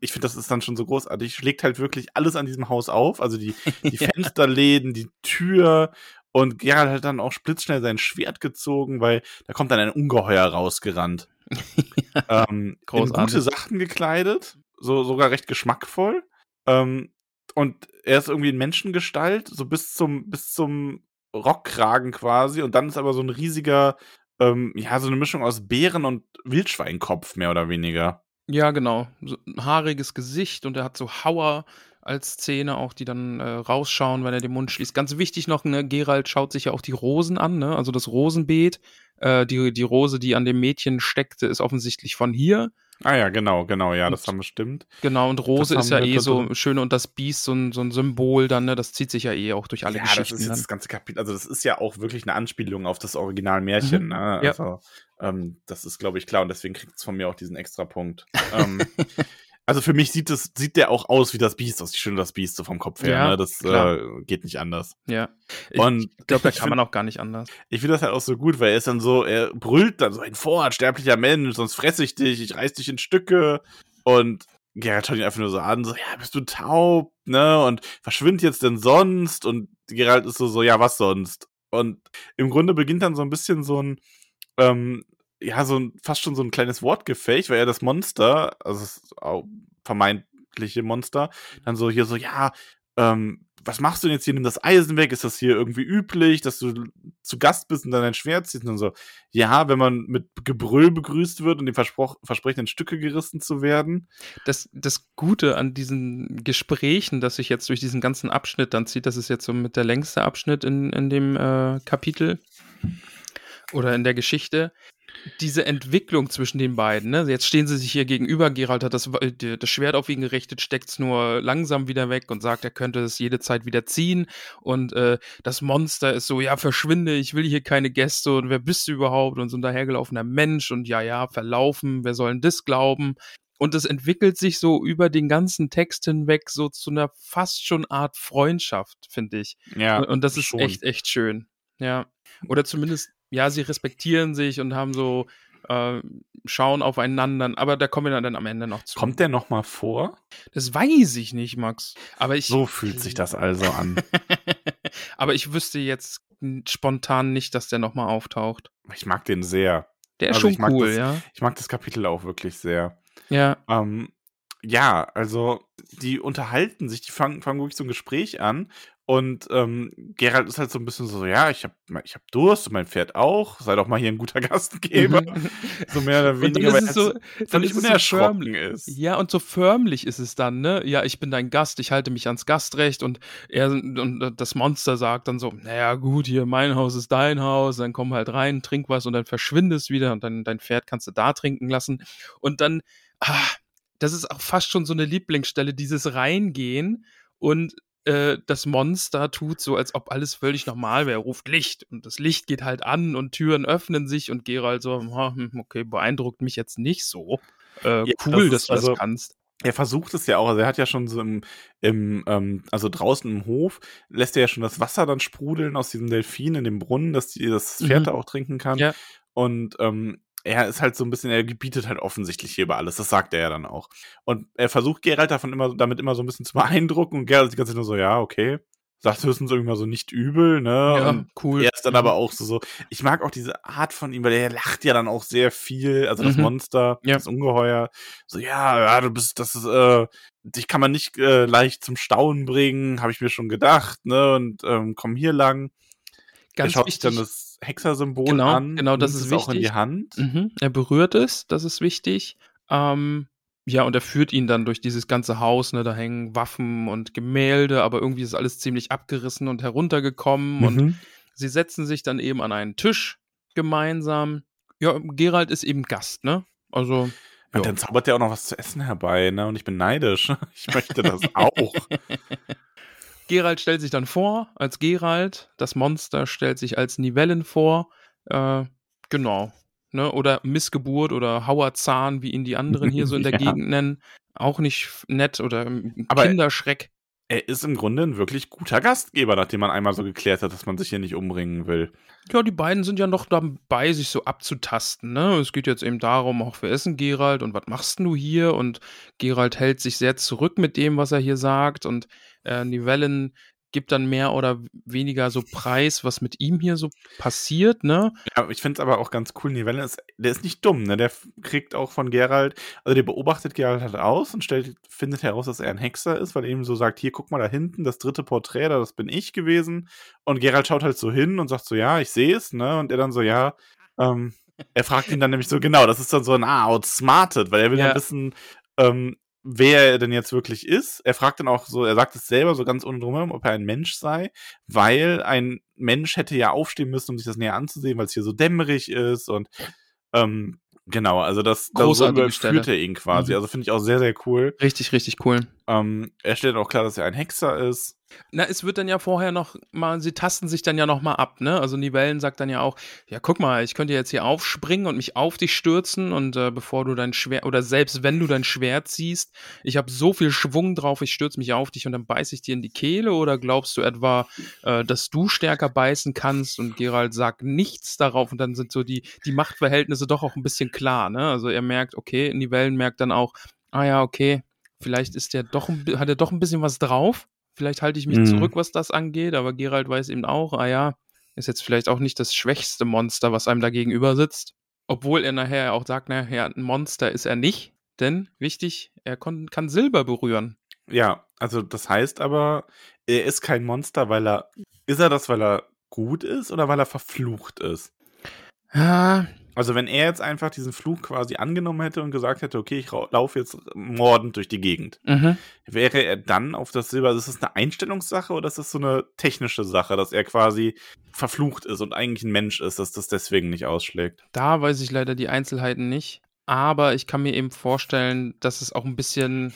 ich finde, das ist dann schon so großartig, schlägt halt wirklich alles an diesem Haus auf. Also die, die Ja. Fensterläden, die Tür. Und Gerald hat dann auch blitzschnell sein Schwert gezogen, weil da kommt dann ein Ungeheuer rausgerannt. ähm, in gute Sachen gekleidet, so sogar recht geschmackvoll. Ähm, und er ist irgendwie in Menschengestalt, so bis zum, bis zum Rockkragen quasi. Und dann ist aber so ein riesiger, ähm, ja, so eine Mischung aus Bären und Wildschweinkopf, mehr oder weniger. Ja, genau. So ein haariges Gesicht und er hat so Hauer als Zähne auch, die dann äh, rausschauen, wenn er den Mund schließt. Ganz wichtig noch, ne, Gerald schaut sich ja auch die Rosen an, ne? Also das Rosenbeet. Äh, die, die Rose, die an dem Mädchen steckte, ist offensichtlich von hier. Ah ja, genau, genau, ja, das Und- haben wir stimmt. Genau, und Rose ist ja eh so schön und das Biest, so ein, so ein Symbol dann, ne? Das zieht sich ja eh auch durch alle ja, das Geschichten. ist jetzt dann. das ganze Kapitel. Also, das ist ja auch wirklich eine Anspielung auf das Originalmärchen. Mhm, Ne? ja. Also, ähm, das ist, glaube ich, klar. Und deswegen kriegt es von mir auch diesen extra Punkt. ähm, also, für mich sieht, das, sieht der auch aus wie das Biest, aus die Schöne das Biest, so vom Kopf her. Ja, ne? Das äh, geht nicht anders. Ja. Ich, Und ich glaube, da kann find- man auch gar nicht anders. Ich finde das halt auch so gut, weil er ist dann so, er brüllt dann so ein Vorrat, sterblicher Mensch, sonst fresse ich dich, ich reiß dich in Stücke. Und Gerald schaut ihn einfach nur so an, so, ja, bist du taub, ne? Und verschwind jetzt denn sonst? Und Gerald ist so, so, ja, was sonst? Und im Grunde beginnt dann so ein bisschen so ein, ähm, ja, so ein, fast schon so ein kleines Wortgefecht, weil er das Monster, also das vermeintliche Monster, dann so hier so, ja, ähm, was machst du denn jetzt hier? Nimm das Eisen weg. Ist das hier irgendwie üblich, dass du zu Gast bist und dann dein Schwert ziehst? Und so, ja, wenn man mit Gebrüll begrüßt wird und dem Verspro verspricht, in Stücke gerissen zu werden. Das, das Gute an diesen Gesprächen, das sich jetzt durch diesen ganzen Abschnitt dann zieht, das ist jetzt so mit der längste Abschnitt in, in dem äh, Kapitel oder in der Geschichte, diese Entwicklung zwischen den beiden. Ne? Jetzt stehen sie sich hier gegenüber. Gerald hat das, äh, das Schwert auf ihn gerichtet, steckt es nur langsam wieder weg und sagt, er könnte es jede Zeit wieder ziehen. Und äh, das Monster ist so, ja, verschwinde, ich will hier keine Gäste und wer bist du überhaupt? Und so ein dahergelaufener Mensch und ja, ja, verlaufen, wer soll denn das glauben? Und es entwickelt sich so über den ganzen Text hinweg so zu einer fast schon Art Freundschaft, finde ich. Ja, und, und das ist schon. echt, echt schön. Ja. Oder zumindest, ja, sie respektieren sich und haben so, äh, schauen aufeinander. Aber da kommen wir dann am Ende noch zu. Kommt der noch mal vor? Das weiß ich nicht, Max. Aber ich. So fühlt sich das also an. Aber ich wüsste jetzt spontan nicht, dass der nochmal auftaucht. Ich mag den sehr. Der ist Also schon cool, das- ja. Ich mag das Kapitel auch wirklich sehr. Ja. Ähm, ja, also die unterhalten sich, die fangen, fangen wirklich so ein Gespräch an. Und ähm, Gerald ist halt so ein bisschen so, ja, ich hab, ich hab Durst und mein Pferd auch. Sei doch mal hier ein guter Gastgeber. so mehr oder Mhm. Und dann weniger, ist es so, dann ist es so förmlich. ist. Ja, und so förmlich ist es dann, ne? Ja, ich bin dein Gast, ich halte mich ans Gastrecht und er und das Monster sagt dann so, naja, gut, hier, mein Haus ist dein Haus, dann komm halt rein, trink was und dann verschwindest wieder und dann dein Pferd kannst du da trinken lassen. Und dann, ah, das ist auch fast schon so eine Lieblingsstelle, dieses Reingehen und äh, das Monster tut so, als ob alles völlig normal wäre. Er ruft Licht und das Licht geht halt an und Türen öffnen sich und Gerald so, "Ah, hm, okay, beeindruckt mich jetzt nicht so. Äh, Ja, cool, das dass du also- das kannst. Er versucht es ja auch, also er hat ja schon so im, im ähm, also draußen im Hof, lässt er ja schon das Wasser dann sprudeln aus diesem Delfin in dem Brunnen, dass die, das Pferd Mhm. da auch trinken kann. Ja. Und ähm, er ist halt so ein bisschen, er gebietet halt offensichtlich hier über alles, das sagt er ja dann auch. Und er versucht Geralt davon immer, damit immer so ein bisschen zu beeindrucken und Geralt ist die ganze Zeit nur so, ja, okay. Sagt höchstens irgendwie mal so nicht übel, ne? Ja, Und cool. er ist dann Mhm. aber auch so, so, ich mag auch diese Art von ihm, weil er lacht ja dann auch sehr viel, also das Mhm. Monster, Ja. das Ungeheuer, so, ja, ja, du bist, das ist, äh, dich kann man nicht äh, leicht zum Staunen bringen, habe ich mir schon gedacht, ne, und ähm, komm hier lang. Ganz er schaut sich wichtig. dann das Hexersymbol Genau, an, genau, das ist es auch in die wichtig. Hand. Mhm. Er berührt es, das ist wichtig. Ähm, ja, und er führt ihn dann durch dieses ganze Haus, ne, da hängen Waffen und Gemälde, aber irgendwie ist alles ziemlich abgerissen und heruntergekommen und Mhm. sie setzen sich dann eben an einen Tisch gemeinsam. Ja, Gerald ist eben Gast, ne? Also, Und dann zaubert er auch noch was zu essen herbei, ne, und ich bin neidisch. Ich möchte das auch. Gerald stellt sich dann vor als Gerald, das Monster stellt sich als Nivellen vor. Äh, genau. Ne? Oder Missgeburt oder Hauerzahn, wie ihn die anderen hier so in der Ja. Gegend nennen. Auch nicht nett oder Aber- Kinderschreck. er ist im Grunde ein wirklich guter Gastgeber, nachdem man einmal so geklärt hat, dass man sich hier nicht umbringen will. Ja, die beiden sind ja noch dabei, sich so abzutasten. Ne? Es geht jetzt eben darum, auch wir essen Gerald und was machst du hier? Und Gerald hält sich sehr zurück mit dem, was er hier sagt. Und äh, Nivellen gibt dann mehr oder weniger so Preis, was mit ihm hier so passiert, ne? Ja, ich finde es aber auch ganz cool, Nivelle ist, der ist nicht dumm, ne? Der kriegt auch von Gerald, also der beobachtet Gerald halt aus und stellt, findet heraus, dass er ein Hexer ist, weil er ihm so sagt, hier, guck mal da hinten, das dritte Porträt, da, das bin ich gewesen. Und Gerald schaut halt so hin und sagt so, ja, ich sehe es, ne? Und er dann so, ja, ähm, er fragt ihn dann nämlich so, genau, das ist dann so ein, ah, outsmarted, weil er will ja, wissen, ähm, wer er denn jetzt wirklich ist. Er fragt dann auch so, er sagt es selber so ganz ohne drumherum, ob er ein Mensch sei, weil ein Mensch hätte ja aufstehen müssen, um sich das näher anzusehen, weil es hier so dämmerig ist und ähm, genau, also das, das so führt er ihn quasi. Mhm. Also finde ich auch sehr, sehr cool. Richtig, richtig cool. Ähm, er stellt auch klar, dass er ein Hexer ist. Na, es wird dann ja vorher noch mal, sie tasten sich dann ja noch mal ab, ne? Also Nivellen sagt dann ja auch, ja, guck mal, ich könnte jetzt hier aufspringen und mich auf dich stürzen und äh, bevor du dein Schwert, oder selbst wenn du dein Schwert ziehst, ich habe so viel Schwung drauf, ich stürze mich auf dich und dann beiße ich dir in die Kehle oder glaubst du etwa, äh, dass du stärker beißen kannst und Gerald sagt nichts darauf und dann sind so die, die Machtverhältnisse doch auch ein bisschen klar, ne? Also er merkt, okay, Nivellen merkt dann auch, ah ja, okay, vielleicht ist der doch, hat er doch ein bisschen was drauf Vielleicht halte ich mich mhm. zurück, was das angeht, aber Gerald weiß eben auch, ah ja, ist jetzt vielleicht auch nicht das schwächste Monster, was einem da gegenüber sitzt. Obwohl er nachher auch sagt, naja, ein Monster ist er nicht, denn wichtig, er kann Silber berühren. Ja, also das heißt aber, er ist kein Monster, weil er. Ist er das, weil er gut ist oder weil er verflucht ist? Ja, also wenn er jetzt einfach diesen Fluch quasi angenommen hätte und gesagt hätte, okay, ich laufe jetzt mordend durch die Gegend, mhm. wäre er dann auf das Silber, also ist das eine Einstellungssache oder ist das so eine technische Sache, dass er quasi verflucht ist und eigentlich ein Mensch ist, dass das deswegen nicht ausschlägt? Da weiß ich leider die Einzelheiten nicht, aber ich kann mir eben vorstellen, dass es auch ein bisschen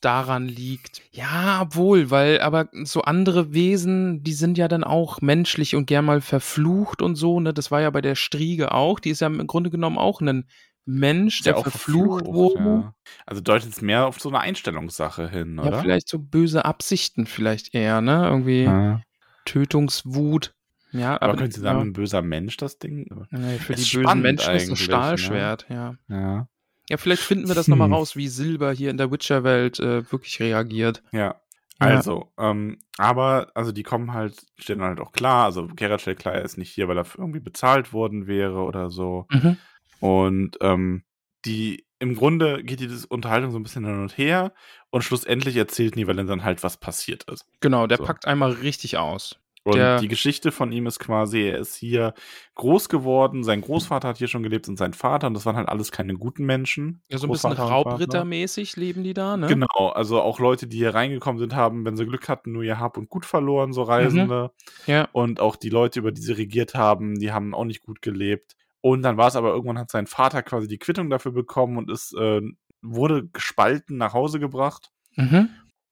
daran liegt. Ja, obwohl, weil aber so andere Wesen, die sind ja dann auch menschlich und gern mal verflucht und so, ne? Das war ja bei der Striege auch. Die ist ja im Grunde genommen auch ein Mensch, der, der auch verflucht, wurde. Ja. Also deutet es mehr auf so eine Einstellungssache hin, oder? Ja, vielleicht so böse Absichten vielleicht eher, ne? Irgendwie ja. Tötungswut. Ja, aber, aber können Sie sagen, ja. ein böser Mensch das Ding? Nee, für die bösen Menschen ist ein? Stahlschwert, ne? ja. Ja. Ja, vielleicht finden wir das hm. nochmal raus, wie Silber hier in der Witcher-Welt äh, wirklich reagiert. Ja. Also, ja. ähm, aber, also die kommen halt, stellen halt auch klar, also Geralt stellt klar, er ist nicht hier, weil er irgendwie bezahlt worden wäre oder so. Mhm. Und ähm, die, im Grunde geht die Unterhaltung so ein bisschen hin und her und schlussendlich erzählt Nivellen dann halt, was passiert ist. Genau, der so. packt einmal richtig aus. Und der, die Geschichte von ihm ist quasi, er ist hier groß geworden, sein Großvater hat hier schon gelebt und sein Vater, und das waren halt alles keine guten Menschen. Ja, so ein bisschen Raubrittermäßig leben die da, ne? Genau, also auch Leute, die hier reingekommen sind, haben, wenn sie Glück hatten, nur ihr Hab und Gut verloren, so Reisende. Mhm. Ja. Und auch die Leute, über die sie regiert haben, die haben auch nicht gut gelebt. Und dann war es aber irgendwann hat sein Vater quasi die Quittung dafür bekommen und ist, äh, wurde gespalten nach Hause gebracht. Mhm.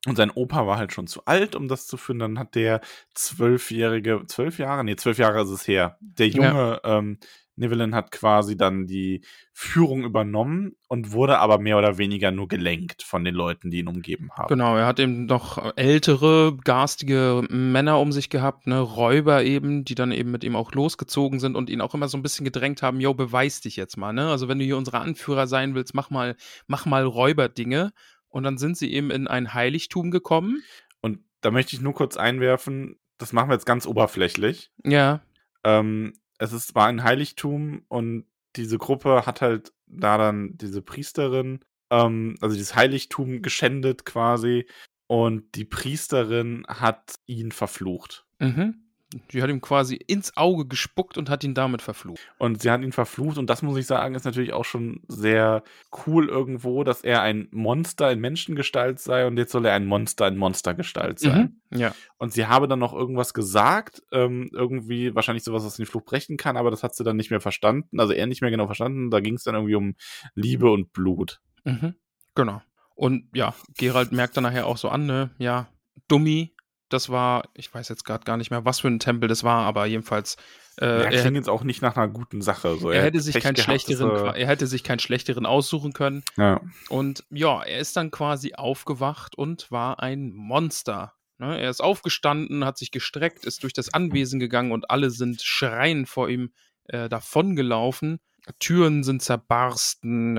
Und sein Opa war halt schon zu alt, um das zu führen. Dann hat der zwölfjährige, zwölf Jahre, nee, zwölf Jahre ist es her. Der junge ja. ähm, Nivellen hat quasi dann die Führung übernommen und wurde aber mehr oder weniger nur gelenkt von den Leuten, die ihn umgeben haben. Genau, er hat eben noch ältere, garstige Männer um sich gehabt, ne, Räuber eben, die dann eben mit ihm auch losgezogen sind und ihn auch immer so ein bisschen gedrängt haben, yo, beweis dich jetzt mal, ne? Also wenn du hier unser Anführer sein willst, mach mal, mach mal Räuberdinge. Und dann sind sie eben in ein Heiligtum gekommen. Und da möchte ich nur kurz einwerfen, das machen wir jetzt ganz oberflächlich. Ja. Ähm, es ist, war ein Heiligtum und diese Gruppe hat halt da dann diese Priesterin, ähm, also dieses Heiligtum geschändet quasi. Und die Priesterin hat ihn verflucht. Mhm. Die hat ihm quasi ins Auge gespuckt und hat ihn damit verflucht. Und sie hat ihn verflucht und das muss ich sagen, ist natürlich auch schon sehr cool irgendwo, dass er ein Monster in Menschengestalt sei und jetzt soll er ein Monster in Monstergestalt sein. Mhm, ja. Und sie habe dann noch irgendwas gesagt, ähm, irgendwie wahrscheinlich sowas, was den Fluch brechen kann, aber das hat sie dann nicht mehr verstanden, also er nicht mehr genau verstanden. Da ging es dann irgendwie um Liebe und Blut. Mhm, genau. Und ja, Gerald merkt dann nachher auch so an, ne, ja, Dummi, das war, ich weiß jetzt gerade gar nicht mehr, was für ein Tempel das war, aber jedenfalls Äh, ja, er, klingt jetzt auch nicht nach einer guten Sache. So, er, hätte sich keinen schlechteren, qua- er hätte sich keinen schlechteren aussuchen können. Ja. Und ja, er ist dann quasi aufgewacht und war ein Monster. Ne? Er ist aufgestanden, hat sich gestreckt, ist durch das Anwesen gegangen und alle sind schreiend vor ihm äh, davongelaufen. Türen sind zerbarsten,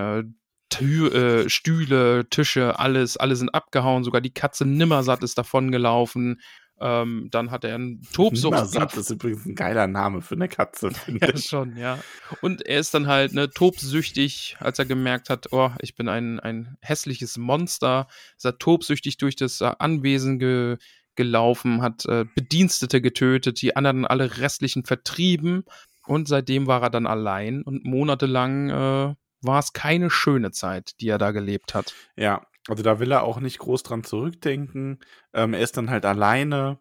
Tür, äh, Stühle, Tische, alles, alle sind abgehauen. Sogar die Katze Nimmersatt ist davongelaufen. Ähm, dann hat er einen Tobsucht. Nimmersatt ist übrigens ein geiler Name für eine Katze, finde Ja, ich. schon, ja. Und er ist dann halt ne, tobsüchtig, als er gemerkt hat, oh, ich bin ein, ein hässliches Monster. Ist er tobsüchtig durch das äh, Anwesen ge gelaufen, hat äh, Bedienstete getötet, die anderen alle restlichen vertrieben. Und seitdem war er dann allein und monatelang äh, war es keine schöne Zeit, die er da gelebt hat. Ja, also da will er auch nicht groß dran zurückdenken. Ähm, er ist dann halt alleine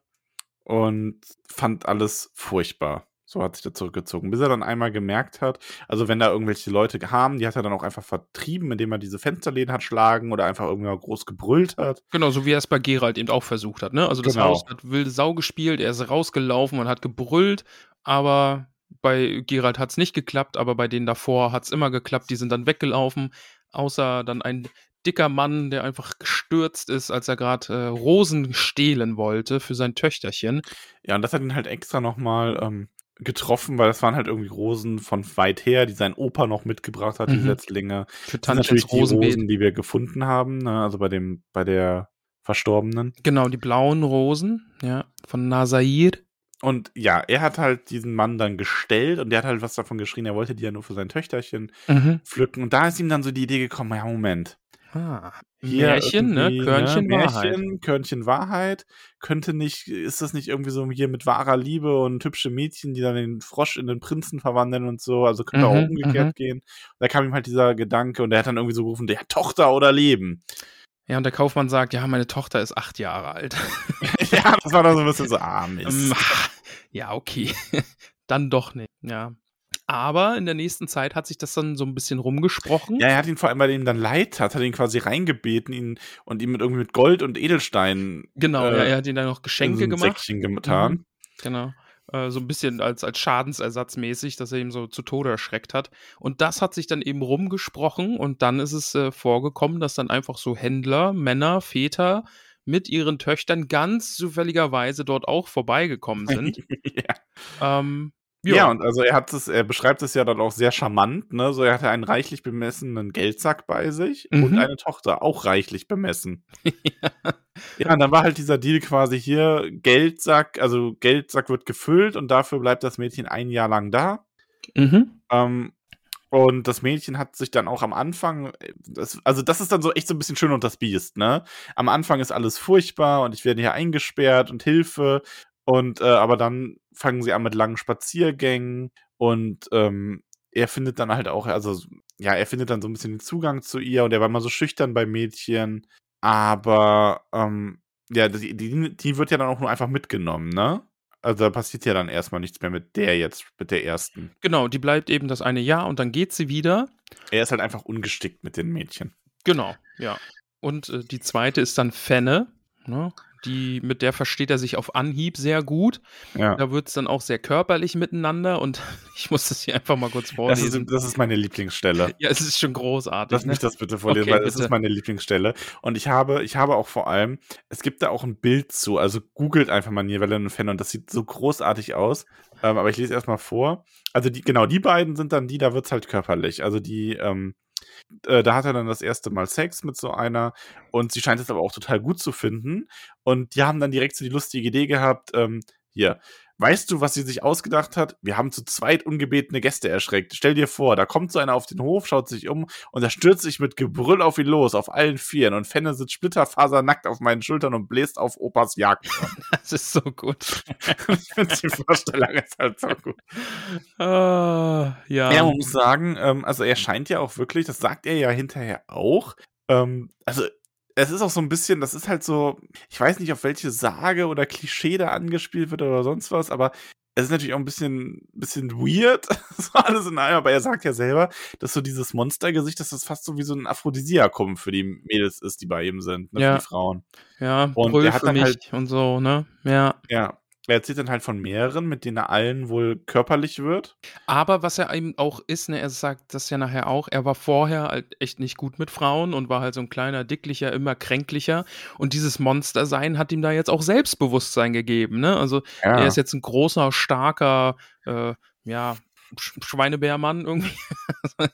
und fand alles furchtbar. So hat sich er zurückgezogen, bis er dann einmal gemerkt hat, also wenn da irgendwelche Leute kamen, die hat er dann auch einfach vertrieben, indem er diese Fensterläden hat schlagen oder einfach irgendwann groß gebrüllt hat. Genau, so wie er es bei Gerald eben auch versucht hat. Ne? Also das Genau. Haus hat wilde Sau gespielt, er ist rausgelaufen und hat gebrüllt, aber bei Gerald hat es nicht geklappt, aber bei denen davor hat es immer geklappt, die sind dann weggelaufen, außer dann ein dicker Mann, der einfach gestürzt ist, als er gerade äh, Rosen stehlen wollte für sein Töchterchen. Ja, und das hat ihn halt extra nochmal ähm, getroffen, weil das waren halt irgendwie Rosen von weit her, die sein Opa noch mitgebracht hat, die Mhm. Setzlinge. Für Das sind natürlich die. Rosen, die wir gefunden haben, ne? also bei dem, bei der Verstorbenen. Genau, die blauen Rosen, ja, von Nasair. Und ja, er hat halt diesen Mann dann gestellt und der hat halt was davon geschrien, er wollte die ja nur für sein Töchterchen Mhm. pflücken. Und da ist ihm dann so die Idee gekommen, ja, Moment. Ah, Hier Märchen, ne? irgendwie, Körnchen Wahrheit. Märchen, Körnchen Wahrheit. Könnte nicht, ist das nicht irgendwie so hier mit wahrer Liebe und hübsche Mädchen, die dann den Frosch in den Prinzen verwandeln und so? Also könnte auch Mhm, umgekehrt mhm. gehen. Und da kam ihm halt dieser Gedanke und er hat dann irgendwie so gerufen, der Tochter oder Leben. Ja, und der Kaufmann sagt, ja, meine Tochter ist acht Jahre alt. ja, das war dann so ein bisschen so, ah, Mist. Ähm, ja, okay. dann doch nicht, ja. Aber in der nächsten Zeit hat sich das dann so ein bisschen rumgesprochen. Ja, er hat ihn vor allem, weil er ihm dann leid hat, hat ihn quasi reingebeten ihn, und ihm mit irgendwie mit Gold und Edelsteinen genau, äh, ja, er hat ihm dann noch in so Geschenke ein gemacht. Säckchen getan. Mhm. Genau. Äh, so ein bisschen als, als Schadensersatzmäßig, dass er ihm so zu Tode erschreckt hat. Und das hat sich dann eben rumgesprochen und dann ist es äh, vorgekommen, dass dann einfach so Händler, Männer, Väter mit ihren Töchtern ganz zufälligerweise dort auch vorbeigekommen sind. ja. ähm, Ja. und also er hat es, er beschreibt es ja dann auch sehr charmant, ne? So, er hatte einen reichlich bemessenen Geldsack bei sich und Mhm. eine Tochter, auch reichlich bemessen. Ja, und dann war halt dieser Deal quasi hier, Geldsack, also Geldsack wird gefüllt und dafür bleibt das Mädchen ein Jahr lang da. Mhm. Ähm, und das Mädchen hat sich dann auch am Anfang, das, also das ist dann so echt so ein bisschen schön und das Biest, ne? Am Anfang ist alles furchtbar und ich werde hier eingesperrt und Hilfe. Und äh, aber dann fangen sie an mit langen Spaziergängen und ähm, er findet dann halt auch, also ja, er findet dann so ein bisschen den Zugang zu ihr und er war immer so schüchtern bei Mädchen. Aber ähm, ja, die, die, die wird ja dann auch nur einfach mitgenommen, ne? Also da passiert ja dann erstmal nichts mehr mit der jetzt, mit der ersten. Genau, die bleibt eben das eine Jahr und dann geht sie wieder. Er ist halt einfach ungestickt mit den Mädchen. Genau, ja. Und äh, die zweite ist dann Fenne. Ne? Die, mit der versteht er sich auf Anhieb sehr gut. Ja. Da wird es dann auch sehr körperlich miteinander und ich muss das hier einfach mal kurz Das vorlesen. ist, das ist meine Lieblingsstelle. ja, es ist schon großartig. Lass ne? mich das bitte vorlesen, Okay, weil das bitte. ist meine Lieblingsstelle. Und ich habe, ich habe auch vor allem, es gibt da auch ein Bild zu, also googelt einfach mal Nivelle und Fan und das sieht so großartig aus. Ähm, aber ich lese erstmal vor. Also die, genau, die beiden sind dann die, da wird's halt körperlich. Also die, ähm, äh, da hat er dann das erste Mal Sex mit so einer und sie scheint es aber auch total gut zu finden. Und die haben dann direkt so die lustige Idee gehabt, ähm, hier, weißt du, was sie sich ausgedacht hat? Wir haben zu zweit ungebetene Gäste erschreckt. Stell dir vor, da kommt so einer auf den Hof, schaut sich um und er stürzt sich mit Gebrüll auf ihn los, auf allen Vieren und Fenne sitzt splitterfasernackt auf meinen Schultern und bläst auf Opas Jagd. Das ist so gut. ich finde die Vorstellung ist halt so gut. Ah, ja. Ja, man muss sagen, ähm, also er scheint ja auch wirklich, das sagt er ja hinterher auch, ähm, also es ist auch so ein bisschen, das ist halt so, ich weiß nicht, auf welche Sage oder Klischee da angespielt wird oder sonst was, aber es ist natürlich auch ein bisschen, bisschen weird, so alles in allem, aber er sagt ja selber, dass so dieses Monstergesicht, dass das fast so wie so ein Aphrodisiakum für die Mädels ist, die bei ihm sind, ne, Ja. für die Frauen. ja, Und Brüll der hat dann halt- und so, ne? Ja. Ja. Er erzählt dann halt von mehreren, mit denen er allen wohl körperlich wird. Aber was er eben auch ist, ne, er sagt das ja nachher auch, er war vorher halt echt nicht gut mit Frauen und war halt so ein kleiner, dicklicher, immer kränklicher. Und dieses Monstersein hat ihm da jetzt auch Selbstbewusstsein gegeben, ne? Also Ja. er ist jetzt ein großer, starker, äh, ja, Sch Schweinebärmann irgendwie.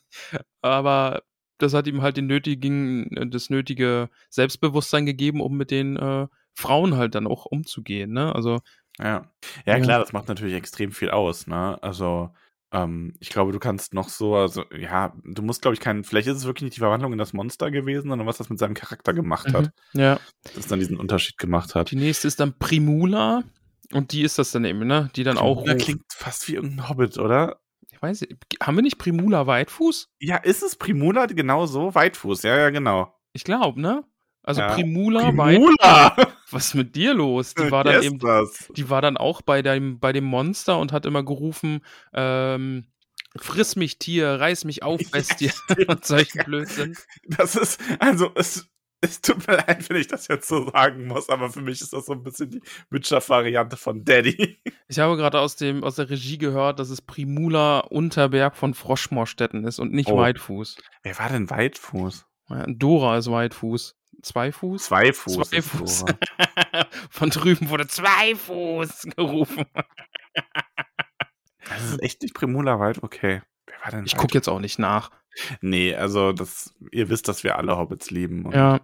Aber das hat ihm halt den nötigen, das nötige Selbstbewusstsein gegeben, um mit den äh, Frauen halt dann auch umzugehen, ne? Also Ja. Ja, klar, das macht natürlich extrem viel aus, ne? Also, ähm, ich glaube, du kannst noch so, also, ja, du musst, glaube ich, keinen, vielleicht ist es wirklich nicht die Verwandlung in das Monster gewesen, sondern was das mit seinem Charakter gemacht hat, mhm, ja. das dann diesen Unterschied gemacht hat. Die nächste ist dann Primula. Und die ist das dann eben, ne? Die dann auch. Primula klingt fast wie irgendein Hobbit, oder? Ich weiß nicht, haben wir nicht Primula Weitfuß? Ja, ist es Primula genau so? Weitfuß, ja, ja, genau. Ich glaube, ne? Also Ja. Primula. Primula! Was ist mit dir los? Die war Wer dann eben, das? die war dann auch bei dem, bei dem Monster und hat immer gerufen, ähm, friss mich Tier, reiß mich auf, Ja, Bestie stimmt. und solchen Blödsinn. Das ist, also, es, es tut mir leid, wenn ich das jetzt so sagen muss, aber für mich ist das so ein bisschen die Witcher-Variante von Daddy. Ich habe gerade aus dem, aus der Regie gehört, dass es Primula Unterberg von Froschmorstetten ist und nicht Oh. Weitfuß. Wer war denn Weitfuß? Ja, Dora ist Weitfuß. Zweifuß? Zweifuß. Zweifuß. ist Dora. Von drüben wurde Zweifuß gerufen. Das ist echt nicht Primula Weit, okay. Wer war denn Ich gucke jetzt auch nicht nach. Nee, also das, ihr wisst, dass wir alle Hobbits lieben. Ja.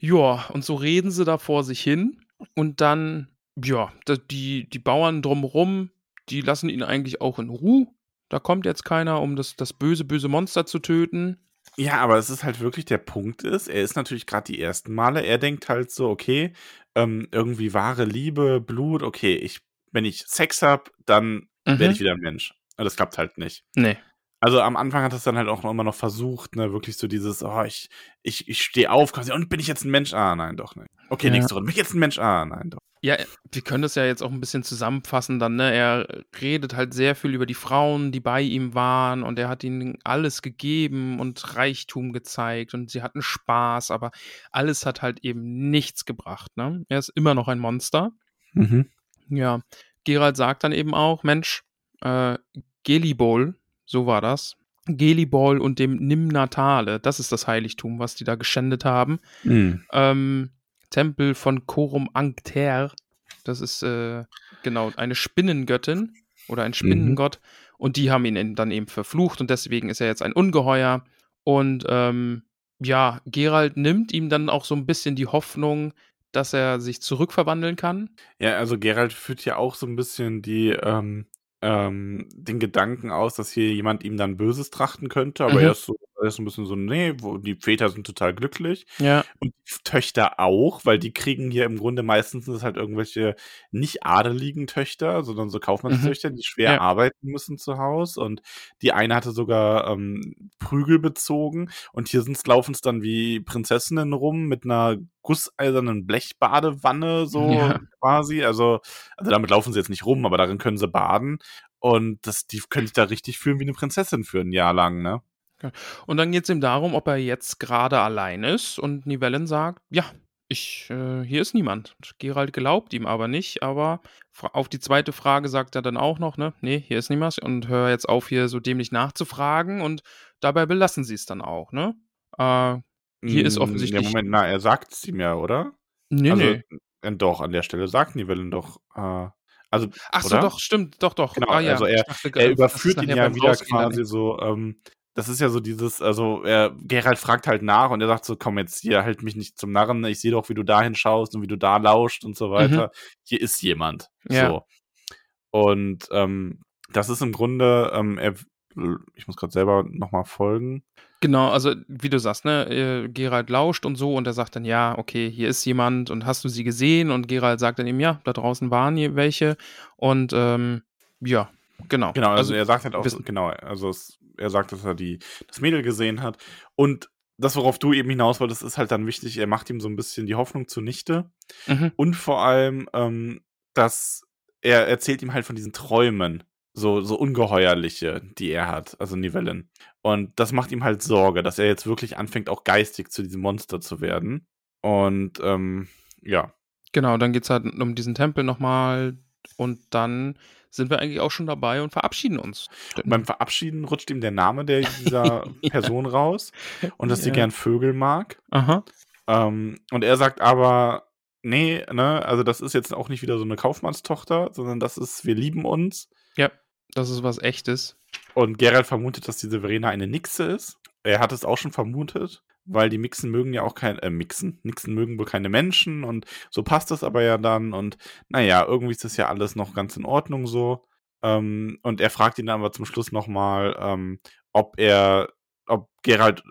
Ja, und so reden sie da vor sich hin und dann, ja, die, die Bauern drumherum, die lassen ihn eigentlich auch in Ruhe. Da kommt jetzt keiner, um das, das böse, böse Monster zu töten. Ja, aber es ist halt wirklich der Punkt ist, er ist natürlich gerade die ersten Male, er denkt halt so, okay, ähm, irgendwie wahre Liebe, Blut, okay, ich, wenn ich Sex hab, dann werde ich wieder ein Mensch. Aber das klappt halt nicht. Nee. Also am Anfang hat es dann halt auch immer noch versucht, ne, wirklich so dieses, oh, ich, ich, ich stehe auf quasi, und bin ich jetzt ein Mensch? Ah, nein, doch nicht. Okay, Ja. nächste Runde, bin ich jetzt ein Mensch? Ah, nein, doch. Ja, wir können das ja jetzt auch ein bisschen zusammenfassen dann, ne? Er redet halt sehr viel über die Frauen, die bei ihm waren und er hat ihnen alles gegeben und Reichtum gezeigt und sie hatten Spaß, aber alles hat halt eben nichts gebracht, ne? Er ist immer noch ein Monster. Mhm. Ja, Gerald sagt dann eben auch, Mensch, äh, Gelibol, so war das. Gelibol und dem Nimnatale, das ist das Heiligtum, was die da geschändet haben. Mhm. Ähm, Tempel von Corum Angter, das ist äh, genau eine Spinnengöttin oder ein Spinnengott. Und die haben ihn dann eben verflucht und deswegen ist er jetzt ein Ungeheuer. Und ähm, ja, Gerald nimmt ihm dann auch so ein bisschen die Hoffnung, dass er sich zurückverwandeln kann. Ja, also Gerald führt ja auch so ein bisschen die, ähm, ähm, den Gedanken aus, dass hier jemand ihm dann Böses trachten könnte, aber Mhm. er ist so, er ist ein bisschen so, nee, wo, die Väter sind total glücklich. Ja. Und die Töchter auch, weil die kriegen hier im Grunde meistens sind es halt irgendwelche nicht adeligen Töchter, sondern so Kaufmannstöchter, die schwer Mhm. Ja. arbeiten müssen zu Hause. Und die eine hatte sogar ähm, Prügel bezogen. Und hier sind's, laufen es dann wie Prinzessinnen rum mit einer gusseisernen Blechbadewanne, so Ja. quasi. Also, also damit laufen sie jetzt nicht rum, aber darin können sie baden. Und das, die können sich da richtig fühlen wie eine Prinzessin für ein Jahr lang, ne? Und dann geht es ihm darum, ob er jetzt gerade allein ist. Und Nivellen sagt, ja, ich, äh, hier ist niemand. Gerald glaubt ihm aber nicht, aber auf die zweite Frage sagt er dann auch noch, ne, nee, hier ist niemand. Und hör jetzt auf, hier so dämlich nachzufragen. Und dabei belassen sie es dann auch, ne? Äh, Hier ist Mm, offensichtlich- Ja, Moment, na, er sagt es ihm ja, oder? nee, also, nee. äh, doch, an der Stelle sagt Nivellen doch. Äh, also, Ach so, oder? doch, stimmt, doch, doch. Genau, ah, ja. also er- dachte, er überführt ihn ja wieder quasi so. Ähm, das ist ja so dieses, also er, Gerald fragt halt nach und er sagt so, komm jetzt hier, halt mich nicht zum Narren, ich sehe doch, wie du dahin schaust und wie du da lauscht und so weiter. Hier ist jemand. Mhm. Ja. So. Und ähm, das ist im Grunde, ähm, er, ich muss gerade selber nochmal folgen. Genau, also wie du sagst, ne, äh, Gerald lauscht und so und er sagt dann, ja, okay, hier ist jemand und hast du sie gesehen? Und Gerald sagt dann eben, ja, da draußen waren hier welche und ähm, ja, genau. Genau, also, er sagt halt auch, wissen- genau, also es, er sagt, dass er die, das Mädel gesehen hat. Und das, worauf du eben hinaus wolltest, ist halt dann wichtig, er macht ihm so ein bisschen die Hoffnung zunichte. Mhm. Und vor allem, ähm, dass er erzählt ihm halt von diesen Träumen, so, so ungeheuerliche, die er hat, also Nivellen. Und das macht ihm halt Sorge, dass er jetzt wirklich anfängt, auch geistig zu diesem Monster zu werden. Und ähm, ja, Genau, dann geht es halt um diesen Tempel nochmal. Und dann sind wir eigentlich auch schon dabei und verabschieden uns. Und beim Verabschieden rutscht ihm der Name der, dieser Person raus und dass sie Ja. gern Vögel mag. Ähm, und er sagt aber, nee, ne, also das ist jetzt auch nicht wieder so eine Kaufmannstochter, sondern das ist, wir lieben uns. Ja, das ist was Echtes. Und Gerald vermutet, dass diese Verena eine Nixe ist. Er hat es auch schon vermutet, weil die Mixen mögen ja auch kein, äh, Mixen, Nixen mögen wohl keine Menschen und so passt das aber ja dann und naja, irgendwie ist das ja alles noch ganz in Ordnung so. Ähm, und er fragt ihn dann aber zum Schluss nochmal, ähm, ob er, ob Gerald,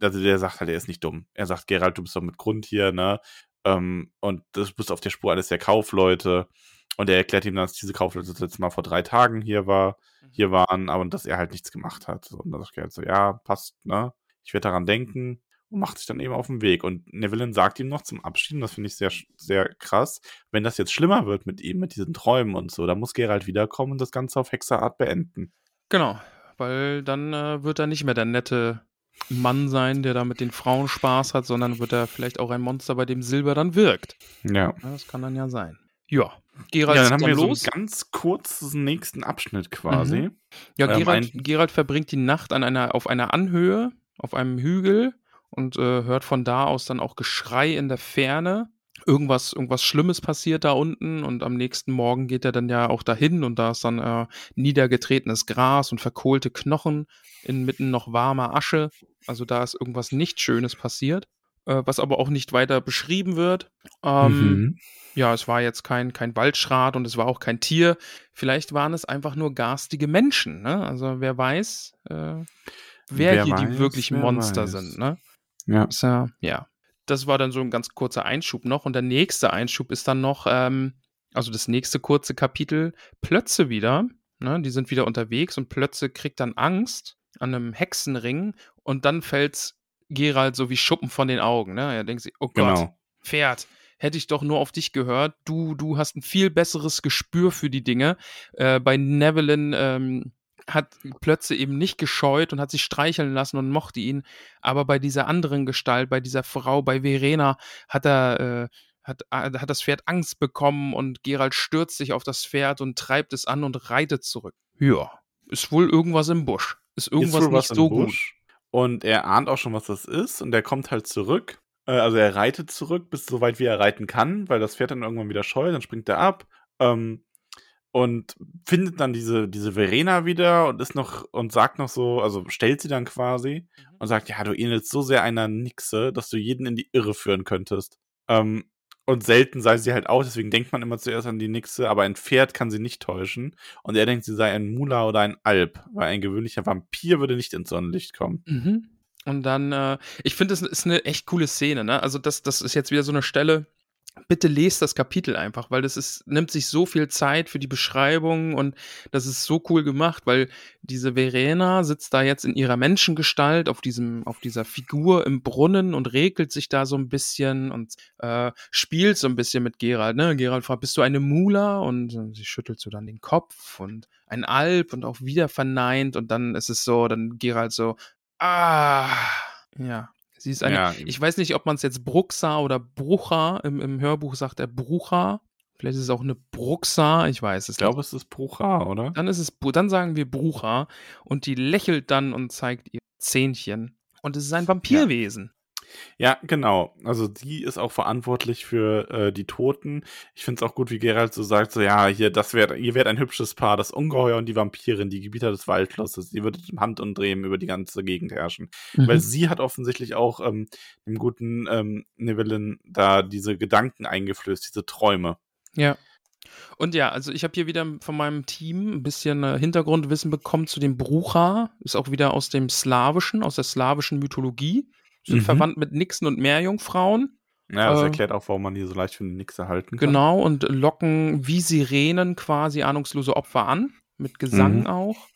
also der sagt halt, er ist nicht dumm. Er sagt, Gerald, du bist doch mit Grund hier, ne? Ähm, und du bist auf der Spur eines der Kaufleute. Und er erklärt ihm dann, dass diese Kaufleute das letzte Mal vor drei Tagen hier war, hier waren, aber dass er halt nichts gemacht hat. Und dann sagt Gerald so, ja, passt, ne? Ich werde daran denken und macht sich dann eben auf den Weg. Und Neville sagt ihm noch zum Abschied, und das finde ich sehr, sehr krass, wenn das jetzt schlimmer wird mit ihm, mit diesen Träumen und so, dann muss Gerald wiederkommen und das Ganze auf Hexerart beenden. Genau, weil dann äh, wird er nicht mehr der nette Mann sein, der da mit den Frauen Spaß hat, sondern wird er vielleicht auch ein Monster, bei dem Silber dann wirkt. Ja. Ja, das kann dann ja sein. Ja, Gerald Ja, dann haben wir so los. einen ganz kurzen nächsten Abschnitt quasi. Ja, ähm, Gerald verbringt die Nacht an einer, auf einer Anhöhe, auf einem Hügel und äh, hört von da aus dann auch Geschrei in der Ferne. Irgendwas, irgendwas Schlimmes passiert da unten und am nächsten Morgen geht er dann ja auch dahin und da ist dann äh, niedergetretenes Gras und verkohlte Knochen, inmitten noch warmer Asche. Also da ist irgendwas nicht Schönes passiert, äh, was aber auch nicht weiter beschrieben wird. Ähm, Mhm. ja, es war jetzt kein, kein Waldschrat und es war auch kein Tier. Vielleicht waren es einfach nur garstige Menschen. Ne? Also wer weiß, äh, wer, Wer hier weiß, die wirklichen Monster weiß. sind. Ne? Ja. Ja, ja. Das war dann so ein ganz kurzer Einschub noch. Und der nächste Einschub ist dann noch, ähm, also das nächste kurze Kapitel, Plötze wieder. Ne? Die sind wieder unterwegs und Plötze kriegt dann Angst an einem Hexenring und dann fällt's Gerald so wie Schuppen von den Augen. Ne? Er denkt sich, oh Gott, Genau. Pferd, hätte ich doch nur auf dich gehört. Du, du hast ein viel besseres Gespür für die Dinge. Äh, bei Nevelin ähm, hat Plötze eben nicht gescheut und hat sich streicheln lassen und mochte ihn. Aber bei dieser anderen Gestalt, bei dieser Frau, bei Verena, hat er, äh, hat, äh, hat das Pferd Angst bekommen und Gerald stürzt sich auf das Pferd und treibt es an und reitet zurück. Ja, ist wohl irgendwas im Busch. Ist irgendwas Ist nicht im so gut. Busch. Und er ahnt auch schon, was das ist. Und er kommt halt zurück. Äh, Also er reitet zurück, bis so weit wie er reiten kann, weil das Pferd dann irgendwann wieder scheut. Dann springt er ab. Ähm, und findet dann diese, diese Verena wieder und ist noch und sagt noch so, also stellt sie dann quasi und sagt, ja, du ähnelst so sehr einer Nixe, dass du jeden in die Irre führen könntest. Ähm, und selten sei sie halt auch, deswegen denkt man immer zuerst an die Nixe, aber ein Pferd kann sie nicht täuschen. Und er denkt, sie sei ein Mula oder ein Alp, weil ein gewöhnlicher Vampir würde nicht ins Sonnenlicht kommen. Mhm. Und dann, äh, ich finde, das ist eine echt coole Szene, ne? Also, das, das ist jetzt wieder so eine Stelle. Bitte lest das Kapitel einfach, weil das ist, nimmt sich so viel Zeit für die Beschreibung und das ist so cool gemacht, weil diese Verena sitzt da jetzt in ihrer Menschengestalt auf diesem, auf dieser Figur im Brunnen und regelt sich da so ein bisschen und äh, spielt so ein bisschen mit Gerald, ne? Gerald fragt, bist du eine Mula? Und sie schüttelt so dann den Kopf und ein Alp und auch wieder verneint und dann ist es so, dann Gerald so, Ah, ja. Sie ist eine. Ja. Ich weiß nicht, ob man es jetzt Bruxa oder Brucha. Im, Im Hörbuch sagt er Brucha. Vielleicht ist es auch eine Bruxa. Ich weiß es Ich glaube, es ist Brucha, oder? Dann ist es, dann sagen wir Brucha und die lächelt dann und zeigt ihr Zähnchen. Und es ist ein Vampirwesen. Ja, genau. Also die ist auch verantwortlich für äh, die Toten. Ich finde es auch gut, wie Gerald so sagt, so ja, hier, das wäre, ihr wärt ein hübsches Paar, das Ungeheuer und die Vampirin, die Gebieter des Waldschlosses. Ihr würdet im Handumdrehen über die ganze Gegend herrschen. Weil Mhm. sie hat offensichtlich auch ähm, dem guten ähm, Nevillin da diese Gedanken eingeflößt, diese Träume. Ja. Und ja, also ich habe hier wieder von meinem Team ein bisschen äh, Hintergrundwissen bekommen zu dem Brucha. Ist auch wieder aus dem Slawischen, aus der slawischen Mythologie. Sind Mhm. verwandt mit Nixen und Meerjungfrauen. Ja, das Äh, erklärt auch, warum man die so leicht für eine Nixe halten kann. Genau, und locken wie Sirenen quasi ahnungslose Opfer an. Mit Gesang Mhm. auch.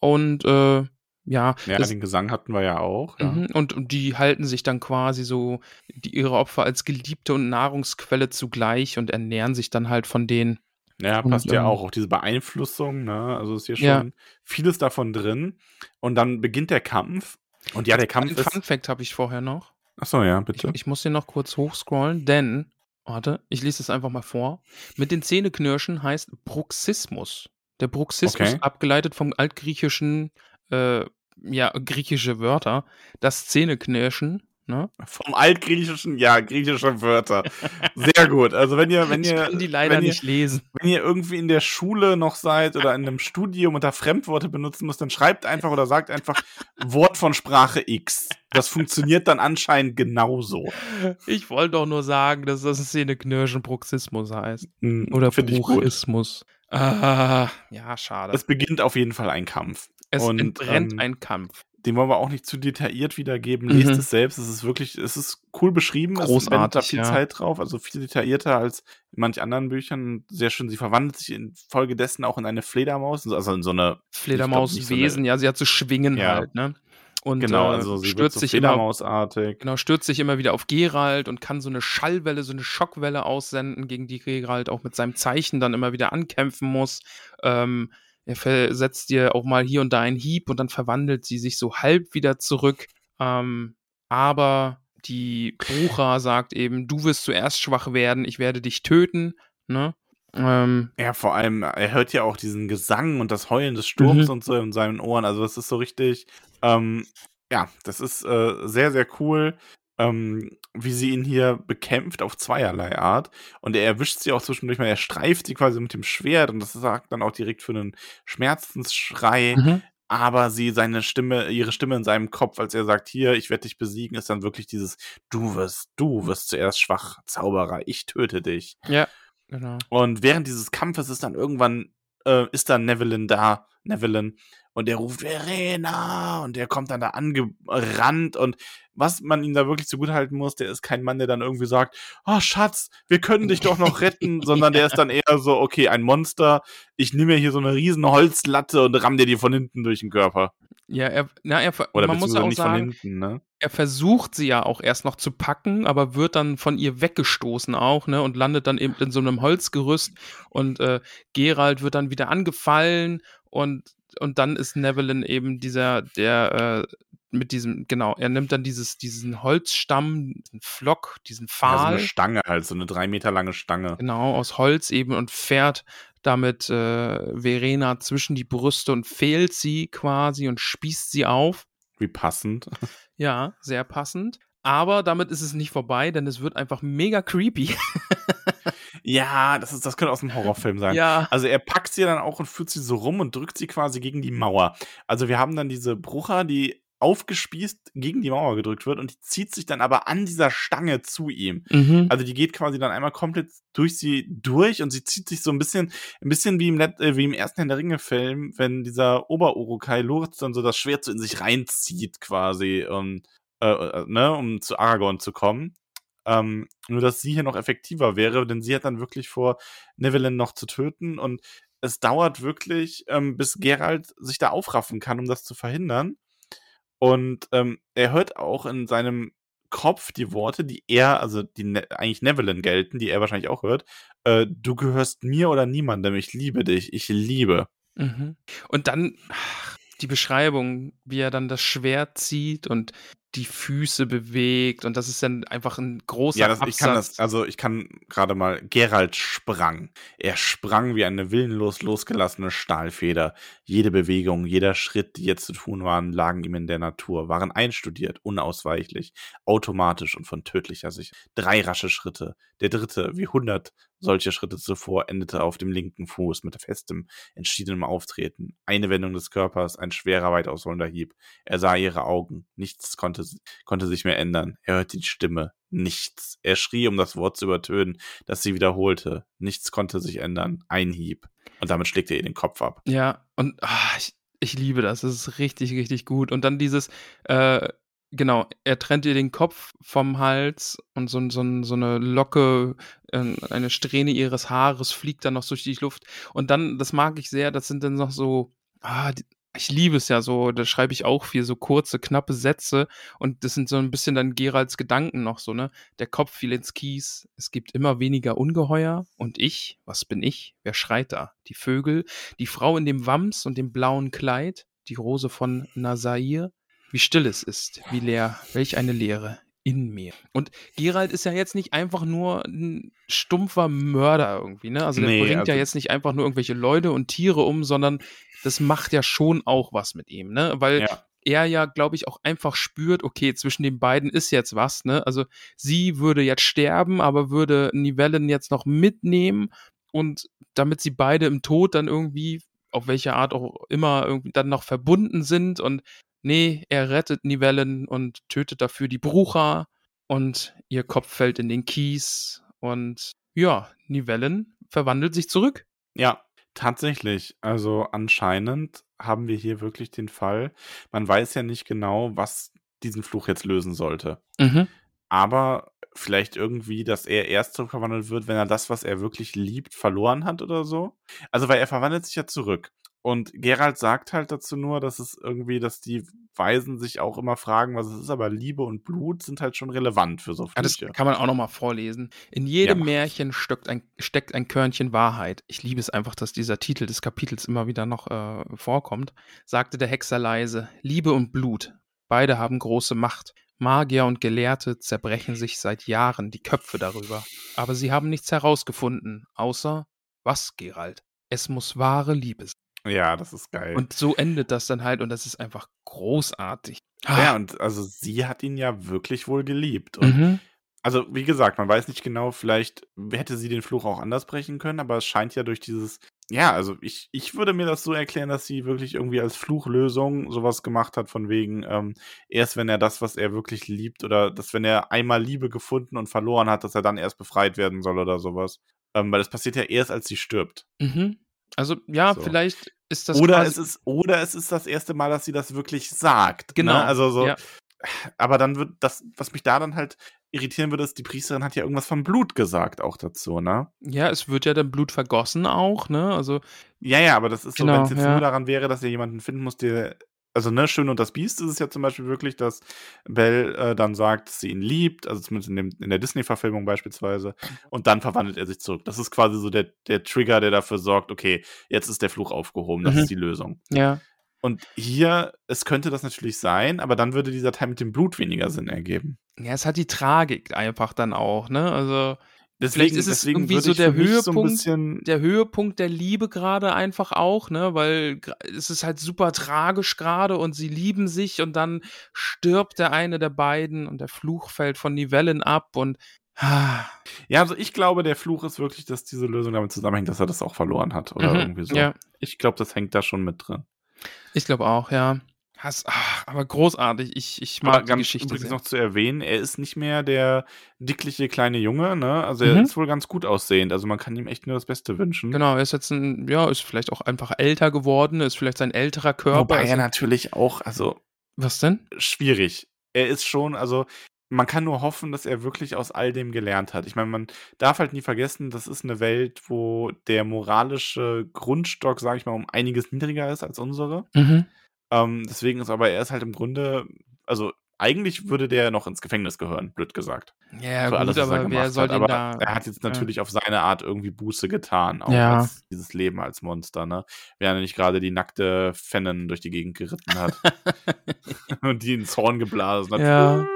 Und äh, ja, Ja, das, den Gesang hatten wir ja auch. Ja. Mhm, und, und die halten sich dann quasi so die, ihre Opfer als Geliebte und Nahrungsquelle zugleich und ernähren sich dann halt von denen. Ja, Und, passt ja ähm, auch. Auch diese Beeinflussung, ne? Also ist hier schon Ja. vieles davon drin. Und dann beginnt der Kampf. Und ja, der Kampf ist. Fun Fact habe ich vorher noch. Achso, ja, Ich, bitte. ich muss hier noch kurz hochscrollen, denn Warte, ich lese es einfach mal vor. Mit den Zähneknirschen heißt Bruxismus. Der Bruxismus, Okay. abgeleitet vom altgriechischen, äh, ja, griechische Wörter, das Zähneknirschen, ne? Vom Altgriechischen, ja, griechische Wörter. Sehr gut. Also wenn ihr, wenn ich ihr, kann die leider wenn ihr, nicht lesen. wenn ihr irgendwie in der Schule noch seid oder in einem Studium und da Fremdworte benutzen müsst, dann schreibt einfach oder sagt einfach Wort von Sprache X. Das funktioniert dann anscheinend genauso. Ich wollte doch nur sagen, dass das Zähneknirschen Bruxismus heißt. Hm, Oder. Bruchismus. Ah, ja, schade. Es beginnt auf jeden Fall ein Kampf. Es und, entbrennt ähm, ein Kampf. Den wollen wir auch nicht zu detailliert wiedergeben. Lest Mhm. es selbst. Es ist wirklich, es ist cool beschrieben. es Großartig, wendet da viel ja. Zeit drauf. Also viel detaillierter als in manch anderen Büchern. Sehr schön. Sie verwandelt sich infolgedessen auch in eine Fledermaus. Also in so eine, Fledermauswesen, ja, sie hat so Schwingen Ja. halt, ne? Und genau, äh, also sie stürzt so sich immer Fledermausartig. Genau, stürzt sich immer wieder auf Geralt und kann so eine Schallwelle, so eine Schockwelle aussenden, gegen die Geralt auch mit seinem Zeichen dann immer wieder ankämpfen muss. Ähm, er versetzt dir auch mal hier und da einen Hieb und dann verwandelt sie sich so halb wieder zurück. Ähm, aber die Brucha sagt eben, du wirst zuerst schwach werden, ich werde dich töten. Ne? Ähm, Ja, vor allem, er hört ja auch diesen Gesang und das Heulen des Sturms Mhm. und so in seinen Ohren. Also, das ist so richtig, ähm, ja, das ist äh, sehr, sehr cool, ähm, wie sie ihn hier bekämpft auf zweierlei Art. Und er erwischt sie auch zwischendurch mal, er streift sie quasi mit dem Schwert und das sagt dann auch direkt für einen Schmerzensschrei. mhm. Aber sie, seine Stimme, ihre Stimme in seinem Kopf, als er sagt, hier, ich werde dich besiegen, ist dann wirklich dieses, du wirst, du wirst zuerst schwach, Zauberer, ich töte dich. Ja, genau. Und während dieses Kampfes ist dann irgendwann, äh, ist dann Nevelin da, Nevelin, und der ruft Verena! Und der kommt dann da angerannt. Und was man ihm da wirklich zugutehalten muss, der ist kein Mann, der dann irgendwie sagt, oh Schatz, wir können dich doch noch retten, sondern der ist dann eher so, okay, ein Monster, ich nehme mir hier so eine riesen Holzlatte und ramm dir die von hinten durch den Körper. Ja, er, na, er, Oder man muss ja auch nicht sagen, von hinten, ne? er versucht sie ja auch erst noch zu packen, aber wird dann von ihr weggestoßen auch, ne, und landet dann eben in so einem Holzgerüst. Und äh, Gerald wird dann wieder angefallen und und dann ist Nevelin eben dieser, der äh, mit diesem, genau, er nimmt dann dieses, diesen Holzstamm, diesen Flock, diesen Ja, so Pfahl, eine Stange halt, so eine drei Meter lange Stange. genau, aus Holz eben und fährt damit äh, Verena zwischen die Brüste und fehlt sie quasi und spießt sie auf. Wie passend. Ja, sehr passend. Aber damit ist es nicht vorbei, denn es wird einfach mega creepy. Ja, das ist, das könnte aus einem Horrorfilm sein. ja. Also er packt sie dann auch und führt sie so rum und drückt sie quasi gegen die Mauer. Also wir haben dann diese Brucher, die aufgespießt gegen die Mauer gedrückt wird und die zieht sich dann aber an dieser Stange zu ihm. Mhm. Also die geht quasi dann einmal komplett durch sie durch und sie zieht sich so ein bisschen, ein bisschen wie im, Let äh, wie im ersten Herr der Ringe-Film, wenn dieser Ober-Urukai Lurz dann so das Schwert so in sich reinzieht quasi, um, äh, äh, ne, um zu Aragorn zu kommen. Ähm, nur, dass sie hier noch effektiver wäre, denn sie hat dann wirklich vor, Nevelin noch zu töten und es dauert wirklich, ähm, bis Geralt sich da aufraffen kann, um das zu verhindern. Und ähm, er hört auch in seinem Kopf die Worte, die er, also die ne eigentlich Nevelin gelten, die er wahrscheinlich auch hört. Äh, du gehörst mir oder niemandem, ich liebe dich, ich liebe. Mhm. Und dann ach, die Beschreibung, wie er dann das Schwert zieht und die Füße bewegt und das ist dann einfach ein großer Ja, das, ich kann das, also ich kann gerade mal, Geralt sprang. Er sprang wie eine willenlos losgelassene Stahlfeder. Jede Bewegung, jeder Schritt, die jetzt zu tun waren, lagen ihm in der Natur, waren einstudiert, unausweichlich, automatisch und von tödlicher Sicht. Drei rasche Schritte. Der dritte, wie hundert solche Schritte zuvor, endete auf dem linken Fuß mit festem, entschiedenem Auftreten. Eine Wendung des Körpers, ein schwerer, weit ausholender Hieb. Er sah ihre Augen. Nichts konnte, konnte sich mehr ändern. Er hörte die Stimme. Nichts. Er schrie, um das Wort zu übertönen, das sie wiederholte. Nichts konnte sich ändern. Ein Hieb. Und damit schlägt er ihr den Kopf ab. Ja, und ah, ich, ich liebe das. Das ist richtig, richtig gut. Und dann dieses, äh, genau, er trennt ihr den Kopf vom Hals und so, so, so eine Locke, äh, eine Strähne ihres Haares fliegt dann noch durch die Luft. Und dann, das mag ich sehr, das sind dann noch so, ah, ich liebe es ja so, da schreibe ich auch viel so kurze, knappe Sätze und das sind so ein bisschen dann Geralds Gedanken noch so, ne? Der Kopf fiel ins Kies, es gibt immer weniger Ungeheuer und ich, was bin ich? Wer schreit da? Die Vögel, die Frau in dem Wams und dem blauen Kleid, die Rose von Nasair, wie still es ist, wie leer, welch eine Leere. in mir. Und Gerald ist ja jetzt nicht einfach nur ein stumpfer Mörder irgendwie, ne? Also der Nee, bringt ja also- jetzt nicht einfach nur irgendwelche Leute und Tiere um, sondern das macht ja schon auch was mit ihm, ne? Weil Ja. er ja, glaube ich, auch einfach spürt, okay, zwischen den beiden ist jetzt was, ne? Also sie würde jetzt sterben, aber würde Nivellen jetzt noch mitnehmen und damit sie beide im Tod dann irgendwie, auf welche Art auch immer, irgendwie dann noch verbunden sind und nee, er rettet Nivellen und tötet dafür die Brucher und ihr Kopf fällt in den Kies und ja, Nivellen verwandelt sich zurück. Ja, tatsächlich. Also anscheinend haben wir hier wirklich den Fall. Man weiß ja nicht genau, was diesen Fluch jetzt lösen sollte. Mhm. Aber vielleicht irgendwie, dass er erst zurückverwandelt wird, wenn er das, was er wirklich liebt, verloren hat oder so. Also, weil er verwandelt sich ja zurück. Und Gerald sagt halt dazu nur, dass es irgendwie, dass die Weisen sich auch immer fragen, was es ist, aber Liebe und Blut sind halt schon relevant für so Ja, das Flüche. kann man auch noch mal vorlesen. In jedem mach. Märchen steckt ein, steckt ein Körnchen Wahrheit. Ich liebe es einfach, dass dieser Titel des Kapitels immer wieder noch äh, vorkommt. Sagte der Hexer leise: Liebe und Blut. Beide haben große Macht. Magier und Gelehrte zerbrechen sich seit Jahren die Köpfe darüber. Aber sie haben nichts herausgefunden, außer was, Gerald? Es muss wahre Liebe sein. Ja, das ist geil. Und so endet das dann halt und das ist einfach großartig. ja, und also sie hat ihn ja wirklich wohl geliebt. Und Mhm. Also, wie gesagt, man weiß nicht genau, vielleicht hätte sie den Fluch auch anders brechen können, aber es scheint ja durch dieses. Ja, also ich, ich würde mir das so erklären, dass sie wirklich irgendwie als Fluchlösung sowas gemacht hat, von wegen, ähm, erst wenn er das, was er wirklich liebt, oder dass wenn er einmal Liebe gefunden und verloren hat, dass er dann erst befreit werden soll oder sowas. Ähm, weil das passiert ja erst, als sie stirbt. Mhm. Also ja, So. vielleicht ist das oder, es ist, oder es ist das erste Mal, dass sie das wirklich sagt. Genau, Ne? Also so. ja. Aber dann wird das, was mich da dann halt irritieren würde, ist, die Priesterin hat ja irgendwas vom Blut gesagt auch dazu, ne? Ja, es wird ja dann Blut vergossen auch, ne? Also, Ja, ja, aber das ist so, Genau, wenn es jetzt ja. nur daran wäre, dass ihr jemanden finden muss, der. Also, ne, Schön und das Biest ist es ja zum Beispiel wirklich, dass Belle äh, dann sagt, dass sie ihn liebt, also zumindest in, dem, in der Disney-Verfilmung beispielsweise, und dann verwandelt er sich zurück. Das ist quasi so der, der Trigger, der dafür sorgt, okay, jetzt ist der Fluch aufgehoben, das Mhm. ist die Lösung. ja. Und hier, es könnte das natürlich sein, aber dann würde dieser Teil mit dem Blut weniger Sinn ergeben. Ja, es hat die Tragik einfach dann auch, ne? Also, Vielleicht ist es deswegen irgendwie so der so Höhepunkt bisschen, der Höhepunkt der Liebe gerade einfach auch, ne? Weil es ist halt super tragisch gerade und sie lieben sich und dann stirbt der eine der beiden und der Fluch fällt von Nivellen ab und ah, Ja, also ich glaube, der Fluch ist wirklich, dass diese Lösung damit zusammenhängt, dass er das auch verloren hat oder Mhm, irgendwie so. ja. Ich glaube, das hängt da schon mit drin. ich glaube auch, ja. Has, ach, aber großartig. Ich, ich mag die Geschichte übrigens sehr. noch zu erwähnen, er ist nicht mehr der dickliche kleine Junge, ne? Also er Mhm. ist wohl ganz gut aussehend. Also man kann ihm echt nur das Beste wünschen. Genau, er ist jetzt ein, ja, ist vielleicht auch einfach älter geworden, ist vielleicht sein älterer Körper. Wobei also, er natürlich auch, also was denn? schwierig. Er ist schon, also man kann nur hoffen, dass er wirklich aus all dem gelernt hat. Ich meine, man darf halt nie vergessen, das ist eine Welt, wo der moralische Grundstock, sage ich mal, um einiges niedriger ist als unsere. Mhm. Ähm, deswegen ist aber er ist halt im Grunde, also eigentlich würde der noch ins Gefängnis gehören, blöd gesagt. Ja, für gut, alles, er aber wer soll hat. den Aber da. er hat jetzt ja. natürlich auf seine Art irgendwie Buße getan, auch Ja. als dieses Leben als Monster, ne? Während er nicht gerade die nackte Fennen durch die Gegend geritten hat und die ins Horn geblasen hat. Ja.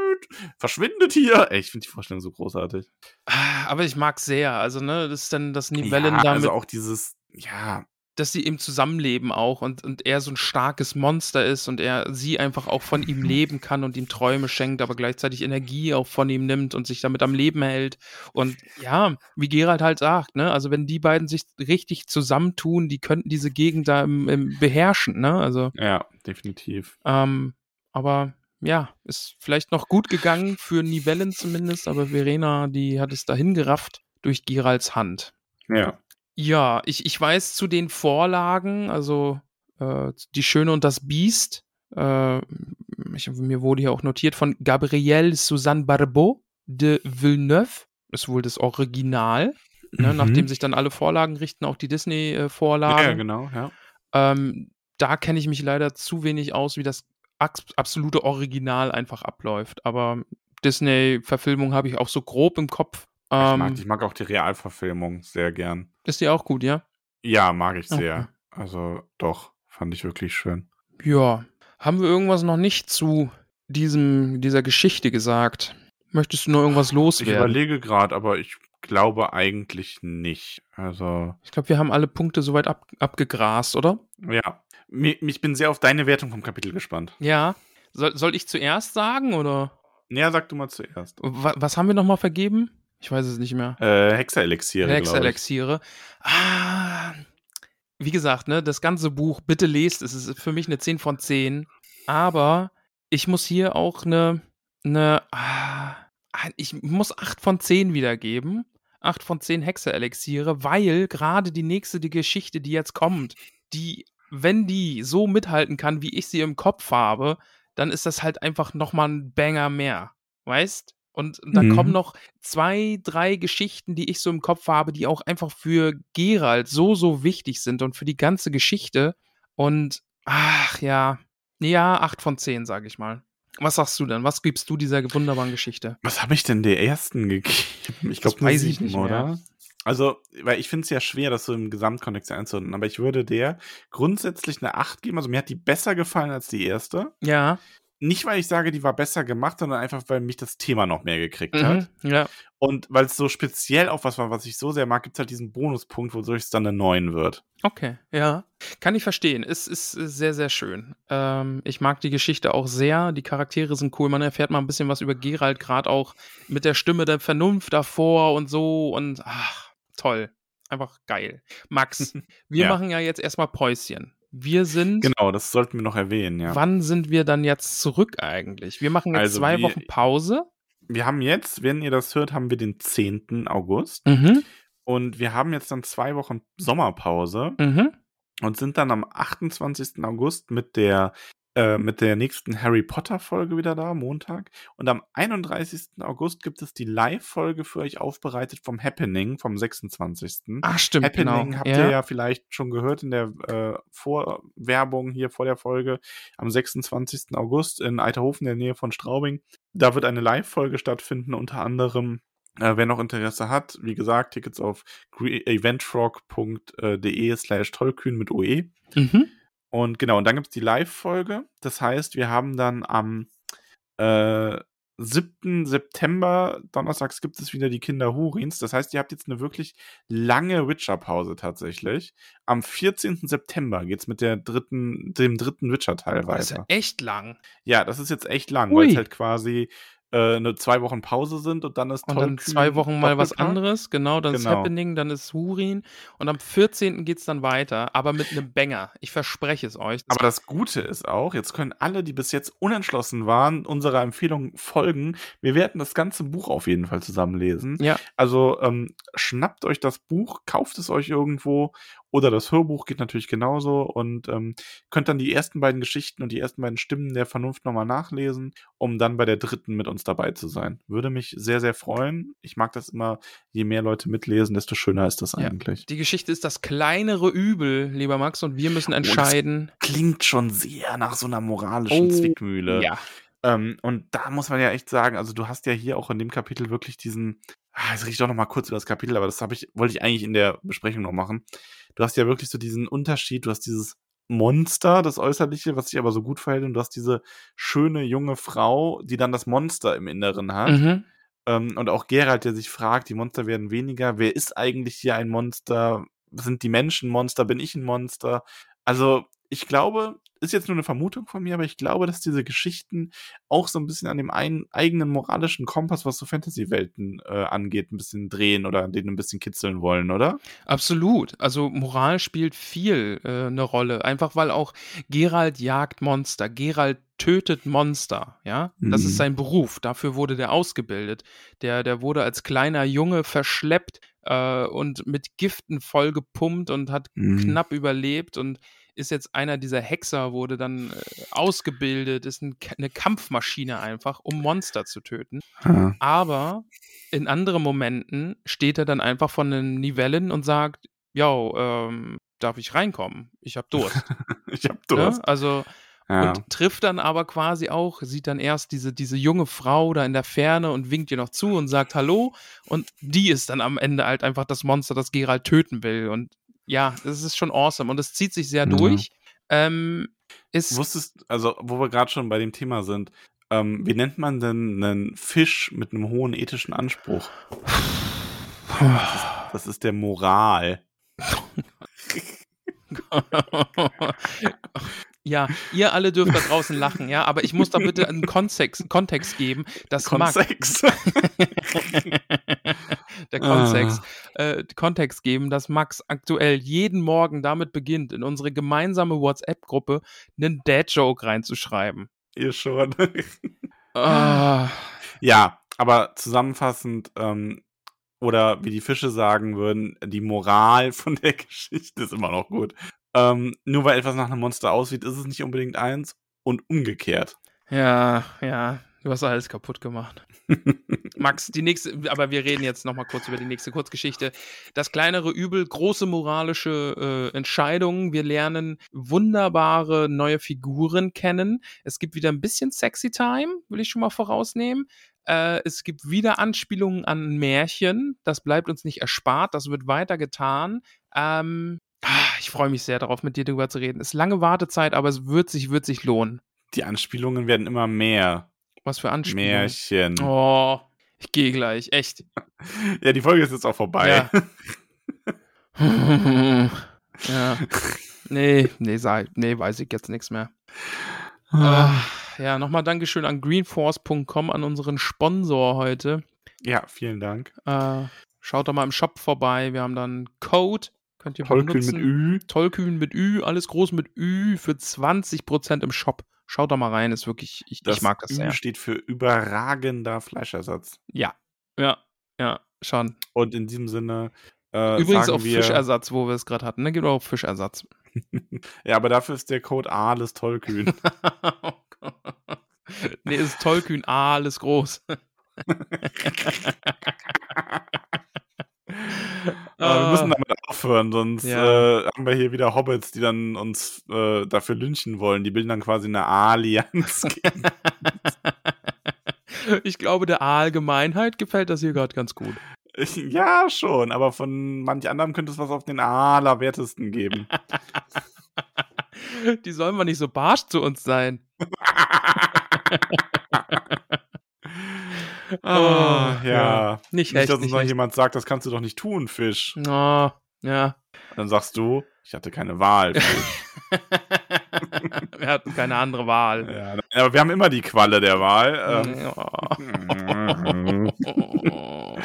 Verschwindet hier! Ey, ich finde die Vorstellung so großartig. Ah, Aber ich mag sehr. Also, ne, das ist dann das Nivellen ja, damit, also auch dieses, ja, dass sie eben zusammenleben auch und, und er so ein starkes Monster ist und er sie einfach auch von ihm leben kann und ihm Träume schenkt, aber gleichzeitig Energie auch von ihm nimmt und sich damit am Leben hält. Und ja, wie Gerald halt sagt, ne, also wenn die beiden sich richtig zusammentun, die könnten diese Gegend da im, im beherrschen, ne? Also, ja, definitiv. ähm, aber ja, ist vielleicht noch gut gegangen für Nivellen zumindest, aber Verena, die hat es dahin gerafft durch Geralds Hand. Ja. Ja, ich, ich weiß zu den Vorlagen, also äh, Die Schöne und das Biest, äh, ich, mir wurde hier auch notiert von Gabrielle Suzanne Barbeau de Villeneuve, ist wohl das Original, ne, Mhm. nachdem sich dann alle Vorlagen richten, auch die Disney-Vorlagen. ja, genau, ja. ähm, da kenne ich mich leider zu wenig aus, wie das absolute Original einfach abläuft. Aber Disney-Verfilmung habe ich auch so grob im Kopf. Ich, Ähm, mag, ich mag auch die Realverfilmung sehr gern. Ist die auch gut, ja? Ja, mag ich Okay. sehr. Also doch, fand ich wirklich schön. Ja. Haben wir irgendwas noch nicht zu diesem, dieser Geschichte gesagt? Möchtest du noch irgendwas Ich loswerden? überlege gerade, aber ich glaube eigentlich nicht. Also, Ich glaube, wir haben alle Punkte soweit ab, abgegrast, oder? ja. Ich bin sehr auf deine Wertung vom Kapitel gespannt. Ja. Soll, soll ich zuerst sagen oder Ja, sag du mal zuerst. wa- was haben wir nochmal vergeben? Ich weiß es nicht mehr. Äh, Hexerelixiere. Hexerelixiere. Ah, wie gesagt, ne, das ganze Buch, bitte lest, es ist für mich eine 10 von 10. Aber ich muss hier auch eine, eine ah, ich muss 8 von 10 wiedergeben. 8 von 10 Hexerelixiere, weil gerade die nächste die Geschichte, die jetzt kommt, die, wenn die so mithalten kann, wie ich sie im Kopf habe, dann ist das halt einfach nochmal ein Banger mehr. Weißt? Und dann Mhm. kommen noch zwei, drei Geschichten, die ich so im Kopf habe, die auch einfach für Gerald so, so wichtig sind und für die ganze Geschichte. Und ach ja, ja, 8 von 10, sage ich mal. Was sagst du denn? Was gibst du dieser wunderbaren Geschichte? Was habe ich denn der ersten gegeben? Ich glaube, weiß ich nicht mehr. oder? Also, weil ich finde es ja schwer, das so im Gesamtkontext einzuordnen, aber ich würde der grundsätzlich eine 8 geben. Also, mir hat die besser gefallen als die erste. Ja. Nicht, weil ich sage, die war besser gemacht, sondern einfach, weil mich das Thema noch mehr gekriegt hat. Mhm. Ja. Und weil es so speziell auch was war, was ich so sehr mag, gibt es halt diesen Bonuspunkt, wodurch es dann eine 9 wird. Okay, ja. Kann ich verstehen. Es ist sehr, sehr schön. Ähm, ich mag die Geschichte auch sehr. Die Charaktere sind cool. Man erfährt mal ein bisschen was über Gerald, gerade auch mit der Stimme der Vernunft davor und so. Und ach, toll. Einfach geil. Max, wir Ja. machen ja jetzt erstmal Päuschen. Wir sind. Genau, das sollten wir noch erwähnen, ja. Wann sind wir dann jetzt zurück eigentlich? Wir machen jetzt Also zwei wir- Wochen Pause. Wir haben jetzt, wenn ihr das hört, haben wir den 10. August. Mhm. Und wir haben jetzt dann zwei Wochen Sommerpause. Mhm. und sind dann am 28. August mit der äh, mit der nächsten Harry Potter Folge wieder da, Montag. Und am 31. August gibt es die Live-Folge für euch aufbereitet vom Happening, vom 26. Ach, stimmt, Happening genau. habt ihr ja vielleicht schon gehört in der äh, Vorwerbung hier vor der Folge am 26. August in Eiterhofen, in der Nähe von Straubing. Da wird eine Live-Folge stattfinden, unter anderem. Äh, wer noch Interesse hat, wie gesagt, Tickets auf eventfrog.de slash tollkühn mit OE. Mhm. Und genau, und dann gibt es die Live-Folge. Das heißt, wir haben dann am äh, 7. September, donnerstags, gibt es wieder die Kinder Hurins. Das heißt, ihr habt jetzt eine wirklich lange Witcher-Pause tatsächlich. Am 14. September geht es mit der dritten, dem dritten Witcher-Teil Das ist ja weiter. echt lang. Ja, das ist jetzt echt lang, weil es halt quasi äh, eine zwei Wochen Pause sind und dann ist Und dann zwei Wochen mal was anderes, genau, dann ist Genau. Happening, dann ist Hurin und am 14. geht's dann weiter, aber mit einem Banger. Ich verspreche es euch. Aber das Gute ist auch, jetzt können alle, die bis jetzt unentschlossen waren, unserer Empfehlung folgen. Wir werden das ganze Buch auf jeden Fall zusammenlesen. ja, Also ähm, schnappt euch das Buch, kauft es euch irgendwo oder das Hörbuch geht natürlich genauso und ähm, könnt dann die ersten beiden Geschichten und die ersten beiden Stimmen der Vernunft nochmal nachlesen, um dann bei der dritten mit uns dabei zu sein. Würde mich sehr, sehr freuen. Ich mag das immer, je mehr Leute mitlesen, desto schöner ist das Ja. eigentlich. die Geschichte ist das kleinere Übel, lieber Max, und wir müssen entscheiden. Klingt schon sehr nach so einer moralischen Oh, Zwickmühle. Ja, Ähm, und da muss man ja echt sagen, also du hast ja hier auch in dem Kapitel wirklich diesen, ah, jetzt rede ich doch noch mal kurz über das Kapitel, aber das habe ich, wollte ich eigentlich in der Besprechung noch machen. Du hast ja wirklich so diesen Unterschied, du hast dieses Monster, das Äußerliche, was sich aber so gut verhält, und du hast diese schöne junge Frau, die dann das Monster im Inneren hat. mhm. Ähm, und auch Gerald, der sich fragt, die Monster werden weniger. Wer ist eigentlich hier ein Monster? Sind die Menschen Monster? Bin ich ein Monster? Also, ich glaube, ist jetzt nur eine Vermutung von mir, aber ich glaube, dass diese Geschichten auch so ein bisschen an dem ein, eigenen moralischen Kompass, was so Fantasy-Welten äh, angeht, ein bisschen drehen oder denen ein bisschen kitzeln wollen, oder? absolut. Also Moral spielt viel äh, eine Rolle, einfach weil auch Gerald jagt Monster, Gerald tötet Monster, ja. Das Mhm. ist sein Beruf, dafür wurde der ausgebildet. Der, der wurde als kleiner Junge verschleppt äh, und mit Giften vollgepumpt und hat Mhm. knapp überlebt und ist jetzt einer dieser Hexer, wurde dann äh, ausgebildet, ist ein, eine Kampfmaschine einfach, um Monster zu töten. Ja. Aber in anderen Momenten steht er dann einfach von den Nivellen und sagt, yo, ähm, darf ich reinkommen? Ich hab Durst. Ich hab ne? Durst. Also Ja. und trifft dann aber quasi auch, sieht dann erst diese, diese junge Frau da in der Ferne und winkt ihr noch zu und sagt Hallo. Und die ist dann am Ende halt einfach das Monster, das Gerald töten will. Und ja, das ist schon awesome. Und es zieht sich sehr Ja. durch. Ähm, ist, Wusstest, also wo wir gerade schon bei dem Thema sind, Ähm, wie nennt man denn einen Fisch mit einem hohen ethischen Anspruch? Das ist der Moral. Ja, ihr alle dürft da draußen lachen, ja, aber ich muss da bitte einen Kontext, Kontext geben, dass Max, der Kontext, äh, Kontext geben, dass Max aktuell jeden Morgen damit beginnt, in unsere gemeinsame WhatsApp-Gruppe einen Dad-Joke reinzuschreiben. Ihr schon. Ah, Ja, aber zusammenfassend, ähm, oder wie die Fische sagen würden, die Moral von der Geschichte ist immer noch gut. Ähm, nur weil etwas nach einem Monster aussieht, ist es nicht unbedingt eins und umgekehrt. ja, ja, du hast alles kaputt gemacht. Max, die nächste, aber wir reden jetzt nochmal kurz über die nächste Kurzgeschichte. Das kleinere Übel, große moralische äh, Entscheidungen. Wir lernen wunderbare neue Figuren kennen. Es gibt wieder ein bisschen Sexy Time, will ich schon mal vorausnehmen. Äh, es gibt wieder Anspielungen an Märchen. Das bleibt uns nicht erspart. Das wird weiter getan. Ähm, ich freue mich sehr darauf, mit dir darüber zu reden. Es ist lange Wartezeit, aber es wird sich, wird sich lohnen. Die Anspielungen werden immer mehr. Was für Anspielungen. Märchen. Oh, ich gehe gleich, echt. Ja, die Folge ist jetzt auch vorbei. Ja. ja. Nee, nee, sei, nee, weiß ich jetzt nichts mehr. Ah. Äh, ja, nochmal Dankeschön an greenforce.com, an unseren Sponsor heute. Ja, vielen Dank. Äh, schaut da mal im Shop vorbei. Wir haben dann Code. Könnt ihr Tollkühn mit Ü. Tollkühn mit Ü, alles groß mit Ü für 20% im Shop. Schaut da mal rein, ist wirklich, ich, Das ich mag das Ü sehr. steht für überragender Fleischersatz. Ja, ja, ja, schon. Und in diesem Sinne äh, Übrigens auch wir, Fischersatz, wo wir es gerade hatten. Ne? Gibt auch Fischersatz. Ja, aber dafür ist der Code alles tollkühn. Oh Gott. nee, es ist tollkühn, alles groß. Aber wir müssen damit aufhören, sonst Ah. Ja. äh, haben wir hier wieder Hobbits, die dann uns äh, dafür lynchen wollen. Die bilden dann quasi eine Allianz. ich glaube, der Allgemeinheit gefällt das hier gerade ganz gut. ja, schon, aber von manch anderem könnte es was auf den Allerwertesten geben. Die sollen mal nicht so barsch zu uns sein. Ah, ja. Nicht Nicht, echt, dass uns nicht noch jemand sagt, das kannst du doch nicht tun, Fisch. Oh, ja. Dann sagst du, ich hatte keine Wahl. Wir hatten keine andere Wahl. ja, aber wir haben immer die Qualle der Wahl. Ähm, Oh.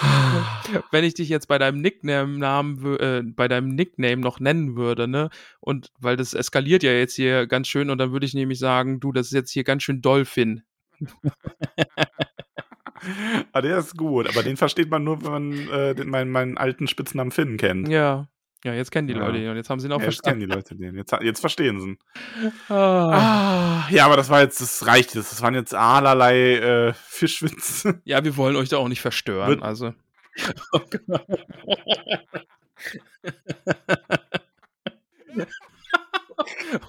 Wenn ich dich jetzt bei deinem Nickname Namen, äh, bei deinem Nickname noch nennen würde, ne? Und weil das eskaliert ja jetzt hier ganz schön und dann würde ich nämlich sagen, du, das ist jetzt hier ganz schön Dolphin. ah, der ist gut, aber den versteht man nur, wenn man äh, den, meinen, meinen alten Spitznamen Finn kennt. Ja. Ja, jetzt kennen die Ja. Leute ihn und jetzt haben sie ihn auch Ja, jetzt kennen verstanden. die Leute den. Jetzt, jetzt verstehen sie ihn. Ah. Ah, ja, aber das war jetzt, das reicht jetzt. Das waren jetzt allerlei äh, Fischwitze. Ja, wir wollen euch da auch nicht verstören. Wird- Also.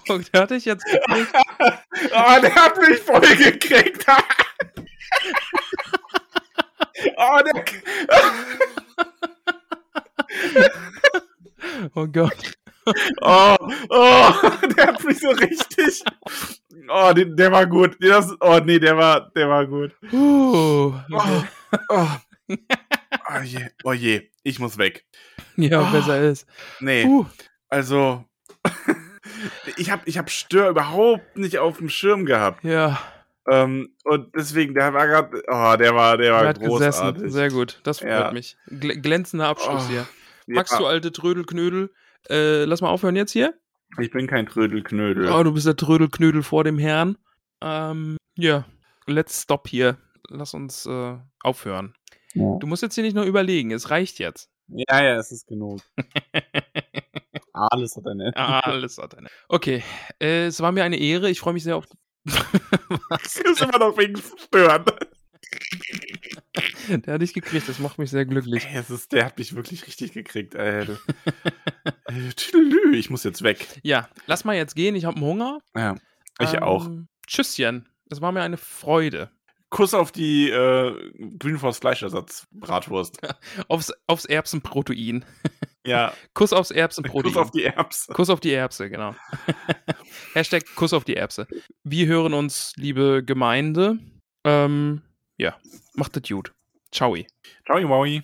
Und der hatte ich jetzt gekriegt. oh, der hat mich voll gekriegt. oh, der. Oh Gott. Oh, oh, der hat mich so richtig. Oh, der, der war gut. Das, oh, nee, der war, der war gut. Uh, Oh, oh. Oh je, oh je, ich muss weg. ja, Oh. besser ist. Nee, Uh, also. Ich hab, ich hab Stör überhaupt nicht auf dem Schirm gehabt. ja, Ähm, und deswegen, der war gerade. Oh, der war, der er war hat großartig. gesessen. Sehr gut. Das freut Ja. mich. Gl glänzender Abschluss Oh, hier. Max, ja, du alte Trödelknödel. Äh, lass mal aufhören jetzt hier. ich bin kein Trödelknödel. Oh, du bist der Trödelknödel vor dem Herrn. Ähm, ja, let's stop hier. Lass uns äh, aufhören. Du musst jetzt hier nicht nur überlegen, es reicht jetzt. Ja, ja, es ist genug. Alles hat eine. Alles hat eine. Okay, äh, es war mir eine Ehre. Ich freue mich sehr auf. Was? Ist immer noch wegen Stören. Der hat dich gekriegt, das macht mich sehr glücklich. Ey, es ist, der hat mich wirklich richtig gekriegt. Ey, du. Äh, ich muss jetzt weg. Ja, lass mal jetzt gehen, ich habe Hunger. Ja, ich Ähm, auch. Tschüsschen. Es war mir eine Freude. Kuss auf die äh, Greenforce Fleischersatz Bratwurst. Aufs, aufs Erbsenprotein. Ja, Kuss aufs Erbsenprotein. Kuss auf die Erbse. Kuss auf die Erbse, genau. Hashtag Kuss auf die Erbse. Wir hören uns, liebe Gemeinde. Ähm, ja, macht das gut. Ciao. Ciao, Wowi.